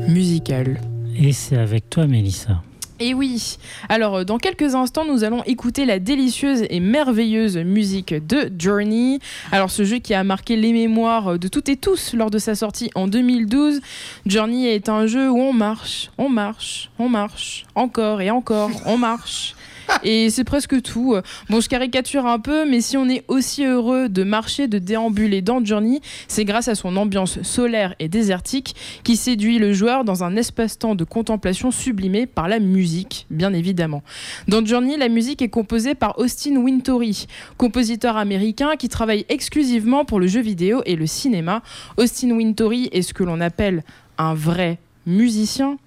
Musicale. Et c'est avec toi, Mélissa. Et oui, alors euh, dans quelques instants, nous allons écouter la délicieuse et merveilleuse musique de Journey. Alors ce jeu qui a marqué les mémoires de toutes et tous lors de sa sortie en 2012. Journey est un jeu où on marche, on marche, on marche, encore et encore, on marche. Et c'est presque tout. Bon, je caricature un peu, mais si on est aussi heureux de marcher, de déambuler dans Journey, c'est grâce à son ambiance solaire et désertique qui séduit le joueur dans un espace-temps de contemplation sublimé par la musique, bien évidemment. Dans Journey, la musique est composée par Austin Wintory, compositeur américain qui travaille exclusivement pour le jeu vidéo et le cinéma. Austin Wintory est ce que l'on appelle un vrai musicien.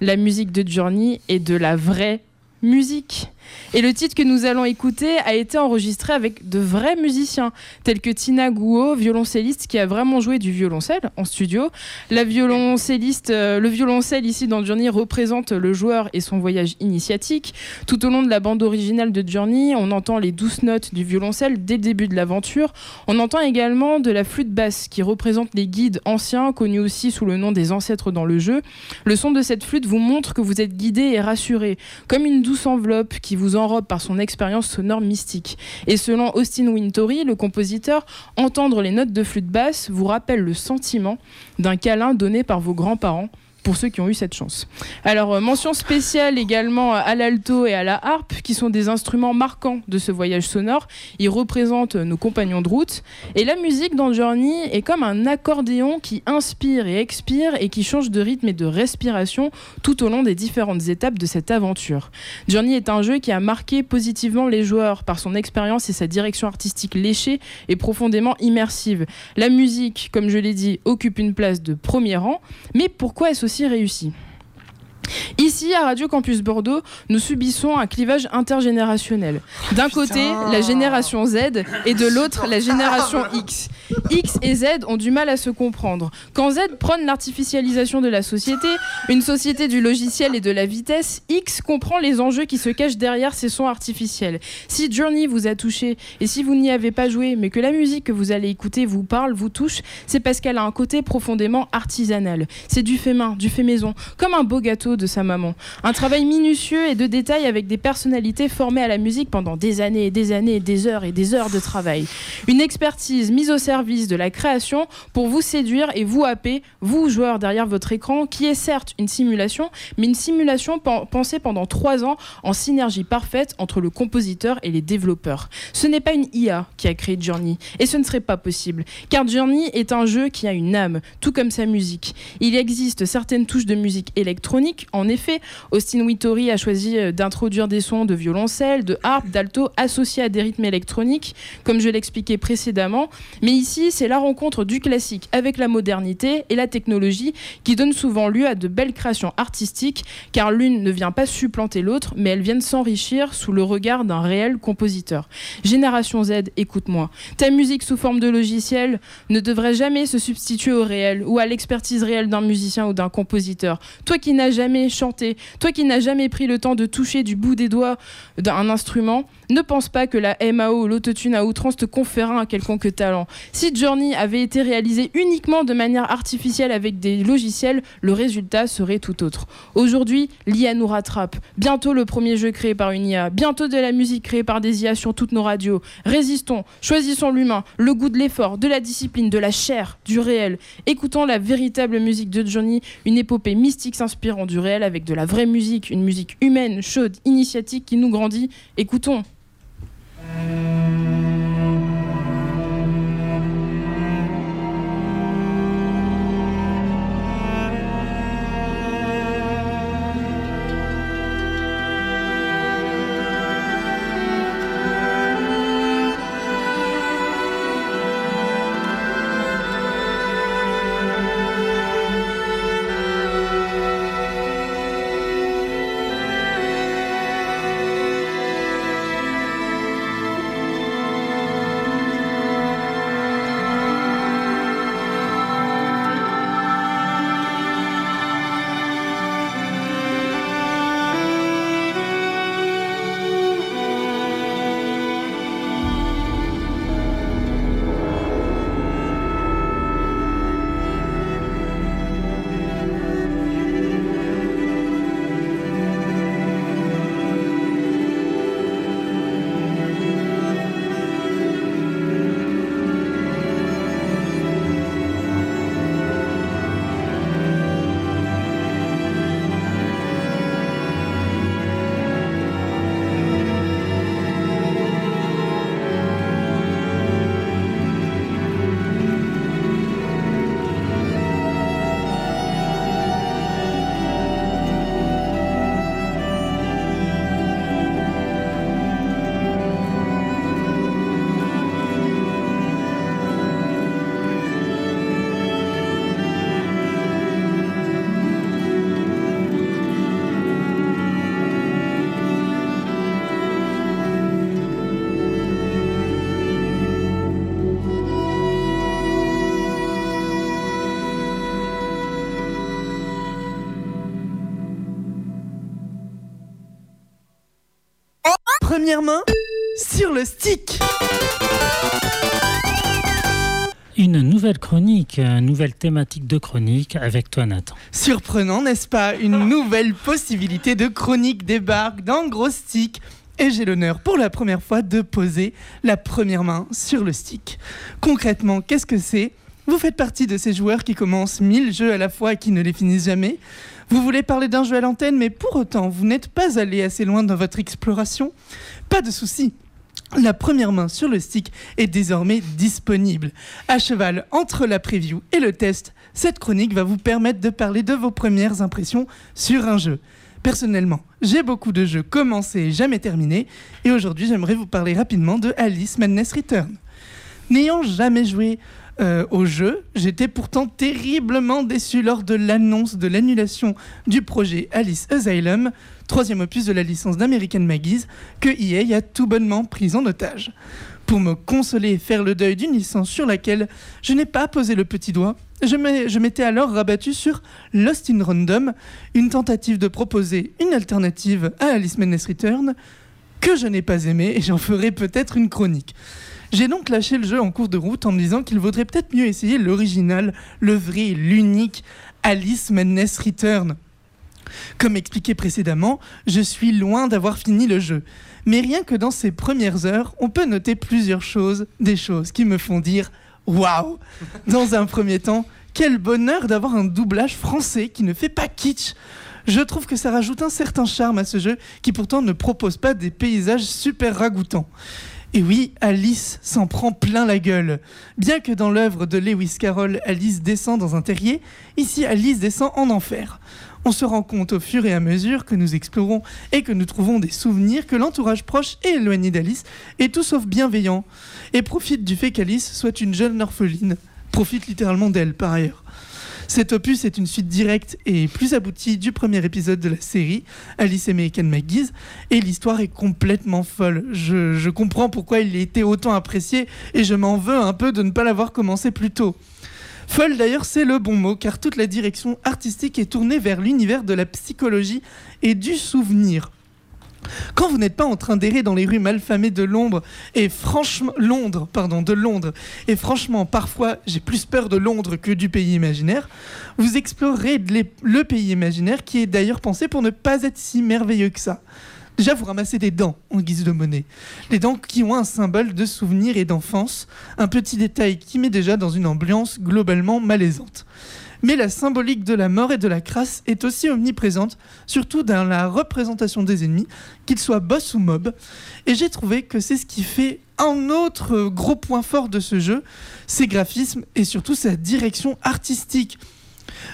La musique de Journey est de la vraie musique. Et le titre que nous allons écouter a été enregistré avec de vrais musiciens, tels que Tina Guo, violoncelliste qui a vraiment joué du violoncelle en studio. La violoncelliste, euh, le violoncelle ici dans Journey représente le joueur et son voyage initiatique. Tout au long de la bande originale de Journey, on entend les douces notes du violoncelle dès le début de l'aventure. On entend également de la flûte basse qui représente les guides anciens, connus aussi sous le nom des ancêtres dans le jeu. Le son de cette flûte vous montre que vous êtes guidé et rassuré, comme une douce enveloppe qui vous enrobe par son expérience sonore mystique. Et selon Austin Wintory, le compositeur, entendre les notes de flûte basse vous rappelle le sentiment d'un câlin donné par vos grands-parents pour ceux qui ont eu cette chance. Alors, euh, mention spéciale également à l'alto et à la harpe, qui sont des instruments marquants de ce voyage sonore. Ils représentent nos compagnons de route. Et la musique dans Journey est comme un accordéon qui inspire et expire et qui change de rythme et de respiration tout au long des différentes étapes de cette aventure. Journey est un jeu qui a marqué positivement les joueurs par son expérience et sa direction artistique léchée et profondément immersive. La musique, comme je l'ai dit, occupe une place de premier rang, mais pourquoi est-ce aussi réussi Ici, à Radio Campus Bordeaux, nous subissons un clivage intergénérationnel. D'un côté, la génération Z et de l'autre, la génération X. X et Z ont du mal à se comprendre. Quand Z prône l'artificialisation de la société, une société du logiciel et de la vitesse, X comprend les enjeux qui se cachent derrière ces sons artificiels. Si Journey vous a touché et si vous n'y avez pas joué, mais que la musique que vous allez écouter vous parle, vous touche, c'est parce qu'elle a un côté profondément artisanal. C'est du fait main, du fait maison, comme un beau gâteau de sa maman. Un travail minutieux et de détail avec des personnalités formées à la musique pendant des années et des années, des heures et des heures de travail. Une expertise mise au service de la création pour vous séduire et vous happer, vous joueurs derrière votre écran, qui est certes une simulation, mais une simulation pen- pensée pendant trois ans en synergie parfaite entre le compositeur et les développeurs. Ce n'est pas une IA qui a créé Journey, et ce ne serait pas possible, car Journey est un jeu qui a une âme, tout comme sa musique. Il existe certaines touches de musique électronique, en effet. Austin Wintory a choisi euh, d'introduire des sons de violoncelle, de harpe, d'alto associés à des rythmes électroniques, comme je l'expliquais précédemment. Mais ici, c'est la rencontre du classique avec la modernité et la technologie qui donne souvent lieu à de belles créations artistiques, car l'une ne vient pas supplanter l'autre, mais elles viennent s'enrichir sous le regard d'un réel compositeur. Génération Z, écoute-moi. Ta musique sous forme de logiciel ne devrait jamais se substituer au réel ou à l'expertise réelle d'un musicien ou d'un compositeur. Toi qui n'as jamais chanté, toi qui n'as jamais pris le temps de toucher du bout des doigts d'un instrument, ne pense pas que la MAO ou l'autotune à outrance te conférera un quelconque talent. Si Journey avait été réalisé uniquement de manière artificielle avec des logiciels, le résultat serait tout autre. Aujourd'hui, l'IA nous rattrape. Bientôt le premier jeu créé par une IA. Bientôt de la musique créée par des IA sur toutes nos radios. Résistons, choisissons l'humain, le goût de l'effort, de la discipline, de la chair, du réel. Écoutons la véritable musique de Johnny, une épopée mystique s'inspirant du réel avec de la vraie musique, une musique humaine, chaude, initiatique qui nous grandit. Écoutons. Première main sur le stick. Une nouvelle chronique, une nouvelle thématique de chronique avec toi Nathan. Surprenant, n'est-ce pas? Une nouvelle possibilité de chronique débarque dans Gros Stick. Et j'ai l'honneur pour la première fois de poser la première main sur le stick. Concrètement, qu'est-ce que c'est? Vous faites partie de ces joueurs qui commencent 1000 jeux à la fois et qui ne les finissent jamais. Vous voulez parler d'un jeu à l'antenne, mais pour autant, vous n'êtes pas allé assez loin dans votre exploration? Pas de souci. La première main sur le stick est désormais disponible. À cheval entre la preview et le test, cette chronique va vous permettre de parler de vos premières impressions sur un jeu. Personnellement, j'ai beaucoup de jeux commencés et jamais terminés, et aujourd'hui j'aimerais vous parler rapidement de Alice Madness Return. N'ayant jamais joué euh, au jeu, j'étais pourtant terriblement déçu lors de l'annonce de l'annulation du projet Alice Asylum, troisième opus de la licence d'American Maggies, que EA a tout bonnement pris en otage. Pour me consoler et faire le deuil d'une licence sur laquelle je n'ai pas posé le petit doigt, je m'étais alors rabattu sur Lost in Random, une tentative de proposer une alternative à Alice Madness Return que je n'ai pas aimé et j'en ferai peut-être une chronique. J'ai donc lâché le jeu en cours de route en me disant qu'il vaudrait peut-être mieux essayer l'original, le vrai, l'unique Alice Madness Return. Comme expliqué précédemment, je suis loin d'avoir fini le jeu. Mais rien que dans ces premières heures, on peut noter plusieurs choses, des choses qui me font dire Waouh Dans un premier temps, quel bonheur d'avoir un doublage français qui ne fait pas kitsch je trouve que ça rajoute un certain charme à ce jeu qui pourtant ne propose pas des paysages super ragoûtants. Et oui, Alice s'en prend plein la gueule. Bien que dans l'œuvre de Lewis Carroll, Alice descend dans un terrier, ici Alice descend en enfer. On se rend compte au fur et à mesure que nous explorons et que nous trouvons des souvenirs que l'entourage proche et éloigné d'Alice est tout sauf bienveillant et profite du fait qu'Alice soit une jeune orpheline. Profite littéralement d'elle par ailleurs. Cet opus est une suite directe et plus aboutie du premier épisode de la série, Alice American McGee's, et l'histoire est complètement folle. Je, je comprends pourquoi il a été autant apprécié et je m'en veux un peu de ne pas l'avoir commencé plus tôt. Folle d'ailleurs, c'est le bon mot, car toute la direction artistique est tournée vers l'univers de la psychologie et du souvenir. Quand vous n'êtes pas en train d'errer dans les rues malfamées de Londres et franchement parfois j'ai plus peur de Londres que du pays imaginaire, vous explorerez le pays imaginaire qui est d'ailleurs pensé pour ne pas être si merveilleux que ça. Déjà, vous ramassez des dents en guise de monnaie. Les dents qui ont un symbole de souvenir et d'enfance, un petit détail qui met déjà dans une ambiance globalement malaisante. Mais la symbolique de la mort et de la crasse est aussi omniprésente, surtout dans la représentation des ennemis, qu'ils soient boss ou mob. Et j'ai trouvé que c'est ce qui fait un autre gros point fort de ce jeu, ses graphismes et surtout sa direction artistique.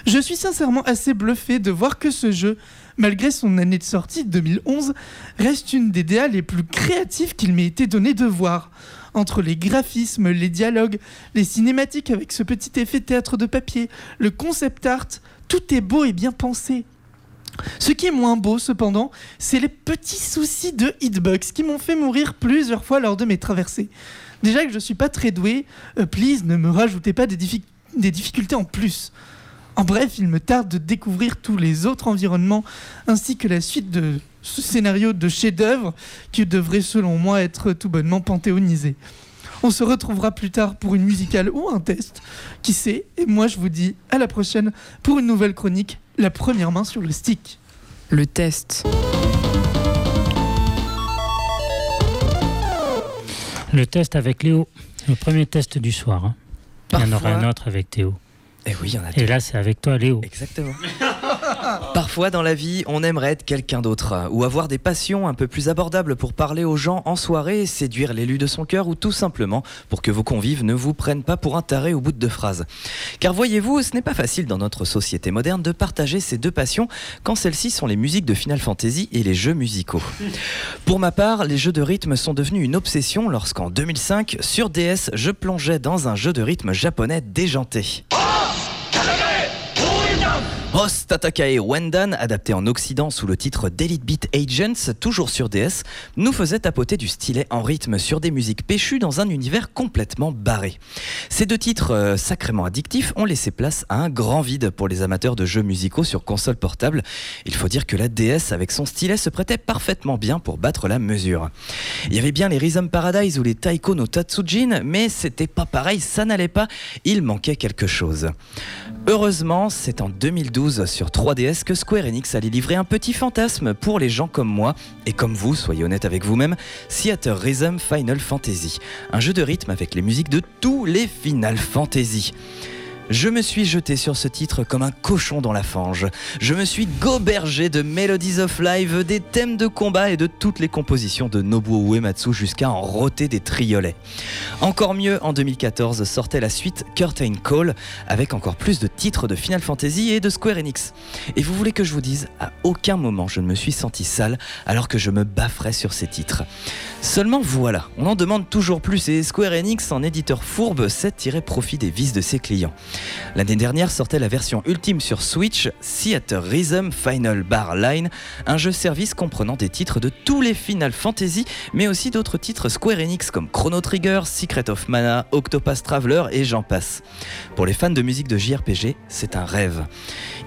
Je suis sincèrement assez bluffé de voir que ce jeu, malgré son année de sortie 2011, reste une des DA les plus créatives qu'il m'ait été donné de voir. Entre les graphismes, les dialogues, les cinématiques avec ce petit effet théâtre de papier, le concept art, tout est beau et bien pensé. Ce qui est moins beau cependant, c'est les petits soucis de hitbox qui m'ont fait mourir plusieurs fois lors de mes traversées. Déjà que je suis pas très doué, euh, please ne me rajoutez pas des difficultés en plus. En bref, il me tarde de découvrir tous les autres environnements ainsi que la suite de ce scénario de chef-d'œuvre qui devrait selon moi être tout bonnement panthéonisé. On se retrouvera plus tard pour une musicale ou un test, qui sait, et moi je vous dis à la prochaine pour une nouvelle chronique, la première main sur le stick. Le test. Le test avec Léo, le premier test du soir. hein. Il y en aura un autre avec Théo. Eh oui, il y en a Et là, c'est avec toi, Léo. Exactement. (laughs) Parfois dans la vie, on aimerait être quelqu'un d'autre, ou avoir des passions un peu plus abordables pour parler aux gens en soirée, séduire l'élu de son cœur, ou tout simplement pour que vos convives ne vous prennent pas pour un taré au bout de deux phrases. Car voyez-vous, ce n'est pas facile dans notre société moderne de partager ces deux passions quand celles-ci sont les musiques de Final Fantasy et les jeux musicaux. Pour ma part, les jeux de rythme sont devenus une obsession lorsqu'en 2005, sur DS, je plongeais dans un jeu de rythme japonais déjanté. Host Tatakae Wendan, adapté en Occident sous le titre d'Elite Beat Agents, toujours sur DS, nous faisait tapoter du stylet en rythme sur des musiques péchues dans un univers complètement barré. Ces deux titres euh, sacrément addictifs ont laissé place à un grand vide pour les amateurs de jeux musicaux sur console portable. Il faut dire que la DS avec son stylet se prêtait parfaitement bien pour battre la mesure. Il y avait bien les Rhythm Paradise ou les Taiko no Tatsujin, mais c'était pas pareil, ça n'allait pas, il manquait quelque chose. Heureusement, c'est en 2012 sur 3DS que Square Enix allait livrer un petit fantasme pour les gens comme moi et comme vous, soyez honnête avec vous-même, Theater Rhythm Final Fantasy, un jeu de rythme avec les musiques de tous les Final Fantasy. Je me suis jeté sur ce titre comme un cochon dans la fange. Je me suis gobergé de Melodies of Live, des thèmes de combat et de toutes les compositions de Nobuo Uematsu jusqu'à en roter des triolets. Encore mieux, en 2014 sortait la suite Curtain Call avec encore plus de titres de Final Fantasy et de Square Enix. Et vous voulez que je vous dise, à aucun moment je ne me suis senti sale alors que je me bafferais sur ces titres. Seulement voilà, on en demande toujours plus et Square Enix, en éditeur fourbe, sait tirer profit des vices de ses clients. L'année dernière sortait la version ultime sur Switch, Theater Rhythm Final Bar Line, un jeu service comprenant des titres de tous les Final Fantasy, mais aussi d'autres titres Square Enix comme Chrono Trigger, Secret of Mana, Octopath Traveler et j'en passe. Pour les fans de musique de JRPG, c'est un rêve.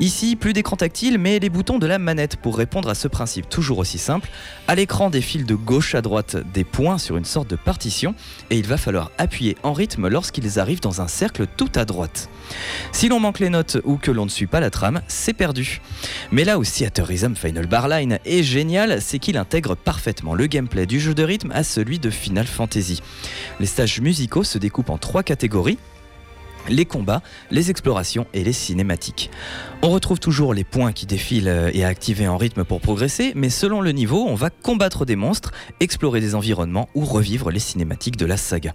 Ici, plus d'écran tactile, mais les boutons de la manette pour répondre à ce principe toujours aussi simple. À l'écran défilent de gauche à droite des points sur une sorte de partition, et il va falloir appuyer en rythme lorsqu'ils arrivent dans un cercle tout à droite. Si l'on manque les notes ou que l'on ne suit pas la trame, c'est perdu. Mais là où Theater Rhythm Final Bar Line est génial, c'est qu'il intègre parfaitement le gameplay du jeu de rythme à celui de Final Fantasy. Les stages musicaux se découpent en trois catégories les combats, les explorations et les cinématiques. On retrouve toujours les points qui défilent euh, et à activer en rythme pour progresser, mais selon le niveau, on va combattre des monstres, explorer des environnements ou revivre les cinématiques de la saga.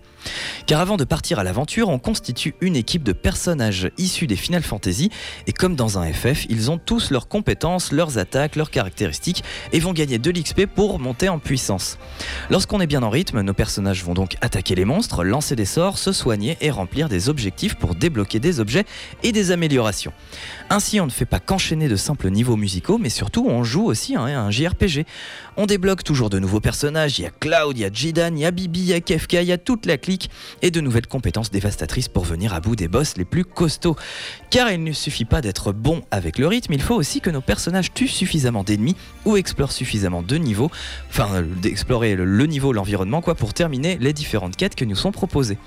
Car avant de partir à l'aventure, on constitue une équipe de personnages issus des Final Fantasy, et comme dans un FF, ils ont tous leurs compétences, leurs attaques, leurs caractéristiques, et vont gagner de l'XP pour monter en puissance. Lorsqu'on est bien en rythme, nos personnages vont donc attaquer les monstres, lancer des sorts, se soigner et remplir des objectifs pour débloquer des objets et des améliorations. Ainsi, on ne fait pas qu'enchaîner de simples niveaux musicaux, mais surtout on joue aussi à un JRPG. On débloque toujours de nouveaux personnages, il y a Cloud, il y a Jidan, il y a Bibi, il y a Kefka, il y a toute la clique, et de nouvelles compétences dévastatrices pour venir à bout des boss les plus costauds. Car il ne suffit pas d'être bon avec le rythme, il faut aussi que nos personnages tuent suffisamment d'ennemis ou explorent suffisamment de niveaux, enfin euh, d'explorer le niveau, l'environnement, quoi, pour terminer les différentes quêtes que nous sont proposées.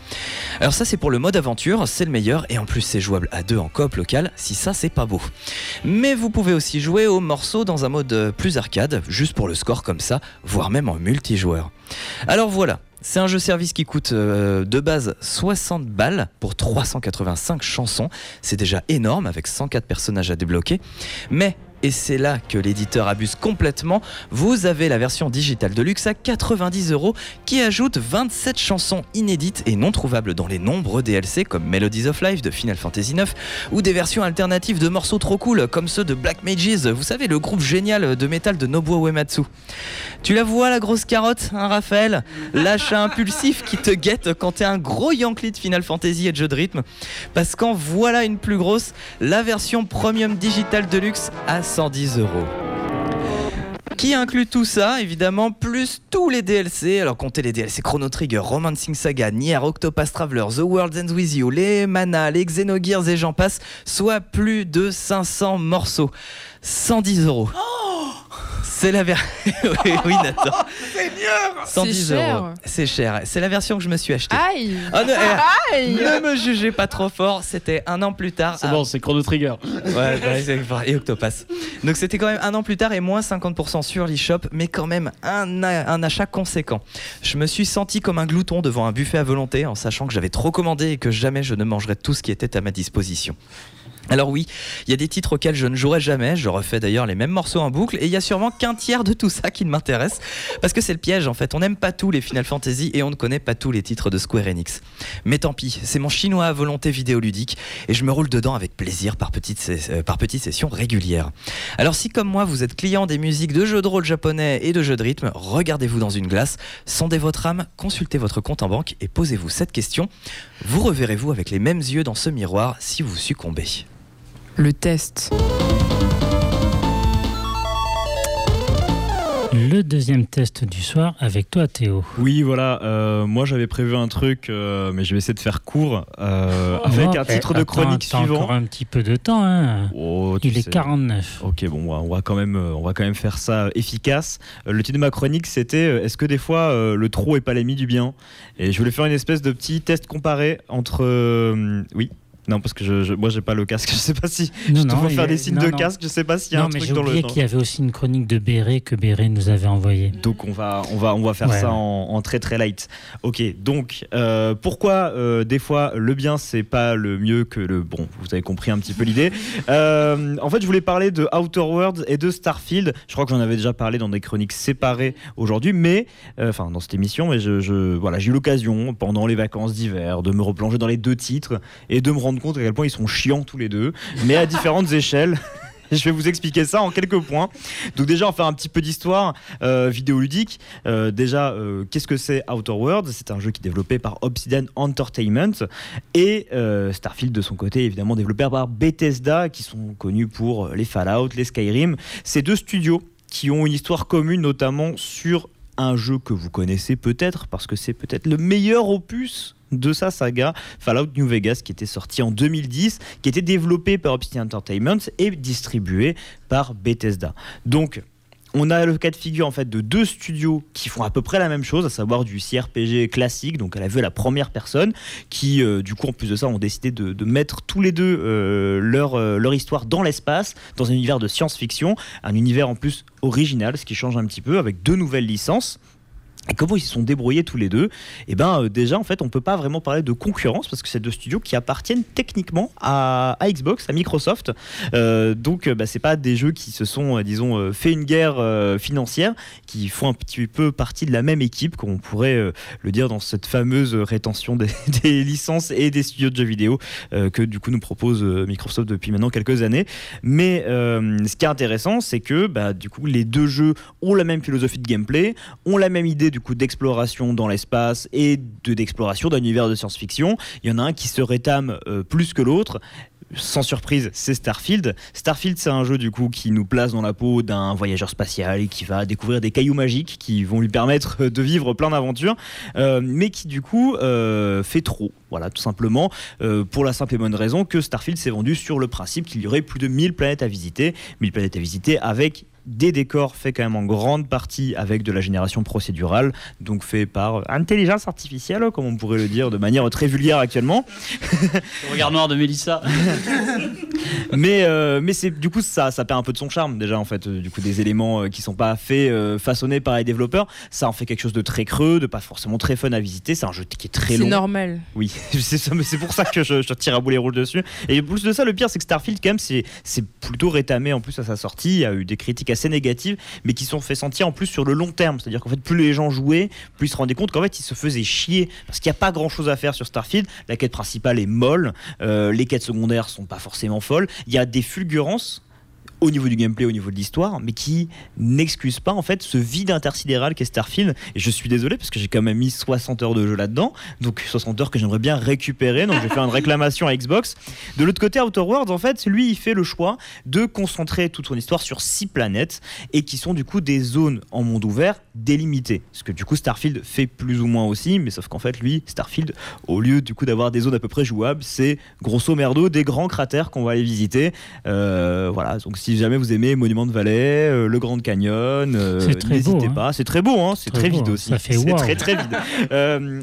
Alors ça c'est pour le mode aventure, c'est le meilleur, et en plus c'est jouable à deux en coop local, si ça c'est pas beau. Mais vous pouvez aussi jouer au morceau dans un mode euh, plus arcade, juste pour le score comme ça, voire même en multijoueur. Alors voilà, c'est un jeu service qui coûte euh, de base 60 balles pour 385 chansons. C'est déjà énorme avec 104 personnages à débloquer. Mais et c'est là que l'éditeur abuse complètement. Vous avez la version digitale de luxe à 90 euros qui ajoute 27 chansons inédites et non trouvables dans les nombreux DLC comme Melodies of Life de Final Fantasy IX ou des versions alternatives de morceaux trop cool comme ceux de Black Mages, vous savez, le groupe génial de métal de Nobuo Uematsu. Tu la vois la grosse carotte, hein, Raphaël? L'achat impulsif qui te guette quand t'es un gros Yankee de Final Fantasy et de jeux de rythme. Parce qu'en voilà une plus grosse, la version Premium Digital Deluxe à 110 euros. Qui inclut tout ça, évidemment, plus tous les DLC. Alors comptez les DLC Chrono Trigger, Romancing Saga, Nier, Octopath Traveler, The World Ends With You, les Mana, les Xenogears et j'en passe, soit plus de 500 morceaux. 110 euros. C'est la version. (laughs) oui, oui, (laughs) Nathan. C'est 110 cher. euros. C'est cher. C'est la version que je me suis achetée. Aïe Oh, ne, eh, Aïe ne me jugez pas trop fort, c'était un an plus tard. C'est Ah, bon, c'est Chrono Trigger. (laughs) Ouais, ouais, c'est- et Octopass. Donc c'était quand même un an plus tard et moins 50% sur l'eShop, mais quand même un, un achat conséquent. Je me suis senti comme un glouton devant un buffet à volonté en sachant que j'avais trop commandé et que jamais je ne mangerais tout ce qui était à ma disposition. Alors oui, il y a des titres auxquels je ne jouerai jamais, je refais d'ailleurs les mêmes morceaux en boucle, et il y a sûrement qu'un tiers de tout ça qui ne m'intéresse, parce que c'est le piège en fait, on n'aime pas tous les Final Fantasy et on ne connaît pas tous les titres de Square Enix. Mais tant pis, c'est mon chinois à volonté vidéoludique, et je me roule dedans avec plaisir par petites, euh, par petites sessions régulières. Alors si comme moi vous êtes client des musiques de jeux de rôle japonais et de jeux de rythme, regardez-vous dans une glace, sondez votre âme, consultez votre compte en banque et posez-vous cette question. Vous reverrez-vous avec les mêmes yeux dans ce miroir si vous succombez le test. Le deuxième test du soir avec toi Théo. Oui voilà, euh, moi j'avais prévu un truc, euh, mais je vais essayer de faire court euh, ah, avec un titre de eh, chronique attends, suivant. encore un petit peu de temps. Hein. Oh, Il est 49. Ok bon, on va quand même, on va quand même faire ça efficace. Le titre de ma chronique c'était Est-ce que des fois le trop est pas l'ami du bien? Et je voulais faire une espèce de petit test comparé entre, oui. Non, parce que je, je- moi j'ai pas le casque. (laughs) Je sais pas si Non, je te non, faire des signes non, de casque. Je sais pas s'il y a Non, un mais truc j'ai dans oublié qu'il y avait aussi une chronique de Béret que Béret nous avait envoyée. Donc on va, on va, on va faire Ouais, ça. En, en très très light. Ok, donc euh, pourquoi euh, des fois le bien c'est pas le mieux que le bon? Vous avez compris un petit peu l'idée. (laughs) Euh, en fait, je voulais parler de Outer Worlds et de Starfield. Je crois que j'en avais déjà parlé dans des chroniques séparées aujourd'hui, mais enfin dans cette émission, mais je, je- voilà, j'ai eu l'occasion pendant les vacances d'hiver de me replonger dans les deux titres et de me rendre compte à quel point ils sont chiants tous les deux, mais à différentes échelles. (laughs) Je vais vous expliquer ça en quelques points. Donc déjà, on va faire un petit peu d'histoire euh, vidéoludique. Euh, déjà, euh, qu'est-ce que c'est Outer Worlds? C'est un jeu qui est développé par Obsidian Entertainment et Starfield de son côté, évidemment développé par Bethesda, qui sont connus pour les Fallout, les Skyrim. Ces deux studios qui ont une histoire commune, notamment sur un jeu que vous connaissez peut-être, parce que c'est peut-être le meilleur opus de sa saga, Fallout New Vegas, qui était sorti en 2010, qui était développé par Obsidian Entertainment et distribué par Bethesda. Donc, on a le cas de figure en fait de deux studios qui font à peu près la même chose, à savoir du CRPG classique, donc à la vue à la première personne, qui euh, du coup en plus de ça ont décidé de, mettre tous les deux euh, leur, euh, leur histoire dans l'espace, dans un univers de science-fiction, un univers en plus original, ce qui change un petit peu, avec deux nouvelles licences. Et comment ils se sont débrouillés tous les deux Eh ben euh, déjà en fait on peut pas vraiment parler de concurrence parce que c'est deux studios qui appartiennent techniquement à, Xbox, à Microsoft. Euh, donc euh, bah, c'est pas des jeux qui se sont euh, disons fait une guerre financière, qui font un petit peu partie de la même équipe, comme on pourrait le dire dans cette fameuse rétention (laughs) des, licences et des studios de jeux vidéo que du coup nous propose Microsoft depuis maintenant quelques années. Mais ce qui est intéressant, c'est que bah, du coup les deux jeux ont la même philosophie de gameplay, ont la même idée du coup d'exploration dans l'espace et de d'exploration d'un univers de science-fiction. Il y en a un qui se rétame euh, plus que l'autre. Sans surprise, c'est Starfield. Starfield, c'est un jeu du coup qui nous place dans la peau d'un voyageur spatial et qui va découvrir des cailloux magiques qui vont lui permettre de vivre plein d'aventures, euh, mais qui du coup euh, fait trop. Voilà, tout simplement, euh, pour la simple et bonne raison que Starfield s'est vendu sur le principe qu'il y aurait plus de 1000 planètes à visiter, 1000 planètes à visiter avec des décors faits quand même en grande partie avec de la génération procédurale, donc fait par intelligence artificielle, comme on pourrait le dire de manière très vulgaire actuellement. (laughs) Le regard noir de Mélissa. (laughs) mais euh, mais c'est du coup ça ça perd un peu de son charme déjà en fait euh, du coup des éléments euh, qui sont pas faits euh, façonnés par les développeurs ça en fait quelque chose de très creux de pas forcément très fun à visiter c'est un jeu qui est très C'est long normal. oui, (laughs) c'est ça, mais c'est pour ça que je, je tire à boulet rouge dessus. Et plus de ça, le pire, c'est que Starfield, quand même, c'est c'est plutôt rétamé en plus à sa sortie. Il y a eu des critiques assez négatives, mais qui sont fait sentir en plus sur le long terme. C'est-à-dire qu'en fait, plus les gens jouaient, plus ils se rendaient compte qu'en fait, ils se faisaient chier. Parce qu'il n'y a pas grand-chose à faire sur Starfield. La quête principale est molle. euh, les quêtes secondaires sont pas forcément folles. Il y a des fulgurances au niveau du gameplay, au niveau de l'histoire, mais qui n'excuse pas en fait ce vide intersidéral qu'est Starfield. Et je suis désolé parce que j'ai quand même mis 60 heures de jeu là-dedans, donc 60 heures que j'aimerais bien récupérer. Donc je vais faire une (laughs) réclamation à Xbox. De l'autre côté, Outer Worlds, en fait, lui, il fait le choix de concentrer toute son histoire sur six planètes et qui sont du coup des zones en monde ouvert délimitées. Ce que du coup Starfield fait plus ou moins aussi, mais sauf qu'en fait, lui, Starfield, au lieu du coup d'avoir des zones à peu près jouables, c'est grosso merdo des grands cratères qu'on va aller visiter. Euh, voilà, donc si jamais vous aimez Monument de Vallée, euh, le Grand Canyon, euh, n'hésitez hein. pas. C'est très beau, hein, c'est Très très, beau, vide hein. aussi. Ça fait c'est wow. très très vide. (laughs) Euh,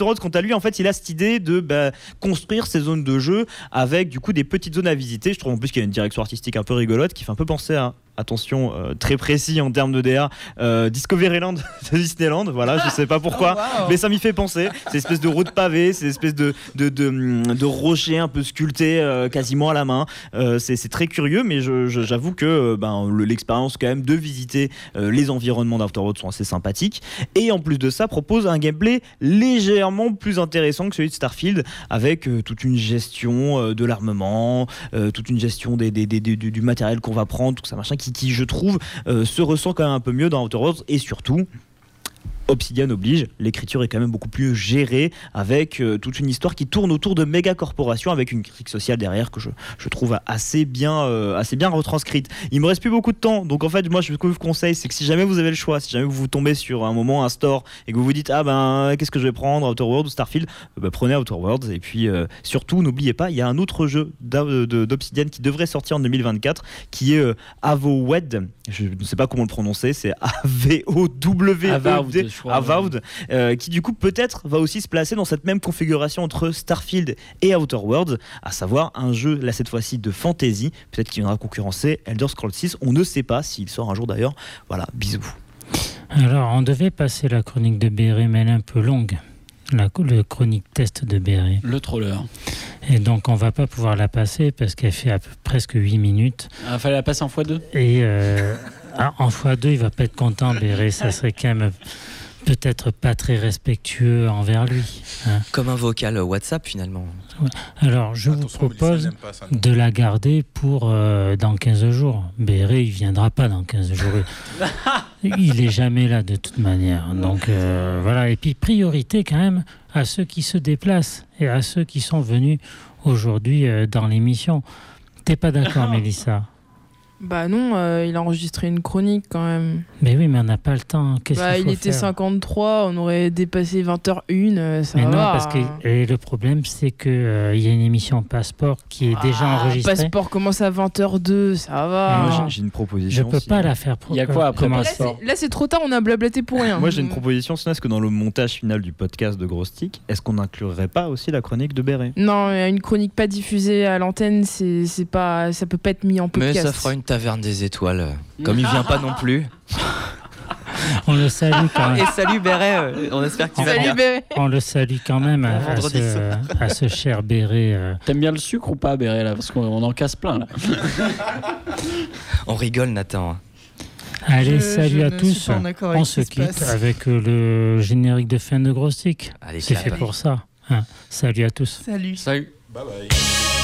Worlds, quant à lui, en fait, il a cette idée de bah, construire ces zones de jeu avec du coup des petites zones à visiter. Je trouve en plus qu'il y a une direction artistique un peu rigolote qui fait un peu penser à attention euh, très précis en termes de DA euh, Discoveryland (laughs) de Disneyland voilà je sais pas pourquoi (laughs) mais ça m'y fait penser. Ces espèces de routes pavées ces espèces de de, de, de rochers un peu sculptés euh, quasiment à la main. Euh, c'est c'est très curieux mais je- je- j'avoue que ben, le- l'expérience quand même de visiter les environnements Worlds sont assez sympathiques. Et en plus de ça propose un gameplay légèrement plus intéressant que celui de Starfield avec toute une gestion de l'armement toute une gestion des, des- des- des- du, du matériel qu'on va prendre tout ça machin qui, qui je trouve euh, se ressent quand même un peu mieux dans Outer Worlds et surtout Obsidian oblige, l'écriture est quand même beaucoup plus gérée avec euh, toute une histoire qui tourne autour de méga corporations avec une critique sociale derrière que je, trouve assez bien, euh, assez bien retranscrite. Il me reste plus beaucoup de temps, donc en fait moi ce que je vous conseille c'est que si jamais vous avez le choix, si jamais vous tombez sur un moment un store et que vous vous dites ah ben qu'est-ce que je vais prendre Outer Worlds ou Starfield, euh, bah, prenez Outer Worlds. Et puis surtout n'oubliez pas il y a un autre jeu d'Obsidian qui devrait sortir en 2024 qui est Avowed, je ne sais pas comment le prononcer, c'est A-V-O-W-E-D. Avowed, je crois. Avowed, euh, qui du coup peut-être va aussi se placer dans cette même configuration entre Starfield et Outer Worlds, à savoir un jeu là cette fois-ci de fantasy, peut-être qu'il viendra concurrencer Elder Scrolls 6, on ne sait pas s'il sort un jour d'ailleurs. Voilà, bisous. Alors, on devait passer la chronique de Béret, mais elle est un peu longue. La le chronique test de Béret. Le troller. Et donc, on va pas pouvoir la passer parce qu'elle fait à peu, presque 8 minutes. Il fallait la passer en x2 Et euh, ah, en x2, il va pas être content, Béret. Ça serait quand même peut-être pas très respectueux envers lui. hein. Comme un vocal WhatsApp finalement. Alors, je vous Attention, propose pas ça, de la garder pour euh, dans 15 jours. Béret, il viendra pas dans 15 jours. (laughs) il est jamais là de toute manière. Donc euh, voilà. Et puis priorité quand même à ceux qui se déplacent et à ceux qui sont venus aujourd'hui euh, dans l'émission. T'es pas d'accord, (laughs) Mélissa? Bah non, euh, il a enregistré une chronique quand même. Mais oui, mais on n'a pas le temps. Qu'est-ce Bah, qu'il il faut était faire 53, on aurait dépassé 20h01, euh, ça Mais va. non, parce que et le problème, c'est que euh, il y a une émission Passeport qui est déjà Ah, enregistrée. Passeport commence à 20h02, ça va. Mais Moi j'ai- j'ai une Je proposition. peux si- pas la faire. Pour Il y a quoi après Là, Passeport c'est- Là, c'est trop tard, on a blablaté pour rien. Moi j'ai une proposition, sinon est-ce que dans le montage final du podcast de Gros Stick, est-ce qu'on n'inclurait pas aussi la chronique de Béret? Non, une chronique pas diffusée à l'antenne, c'est c'est pas, ça peut pas être mis en Mais podcast. ça fera une taverne des étoiles. Comme il vient pas non plus. (laughs) On le salue quand même. Et salut Béret, euh, on espère que tu vas bien. On le salue quand même à, ce, à ce cher Béret. euh. T'aimes bien le sucre ou pas, Béret, là? Parce qu'on on en casse plein, là. (laughs) On rigole Nathan. Allez, Je- salut je à ne tous. suis pas en accord avec On ce se qui se quitte passe. avec euh, le générique de fin de Gros Stick. Allez, C'est clap. fait pour ça. hein. Salut à tous. Salut. Salut. Bye bye.《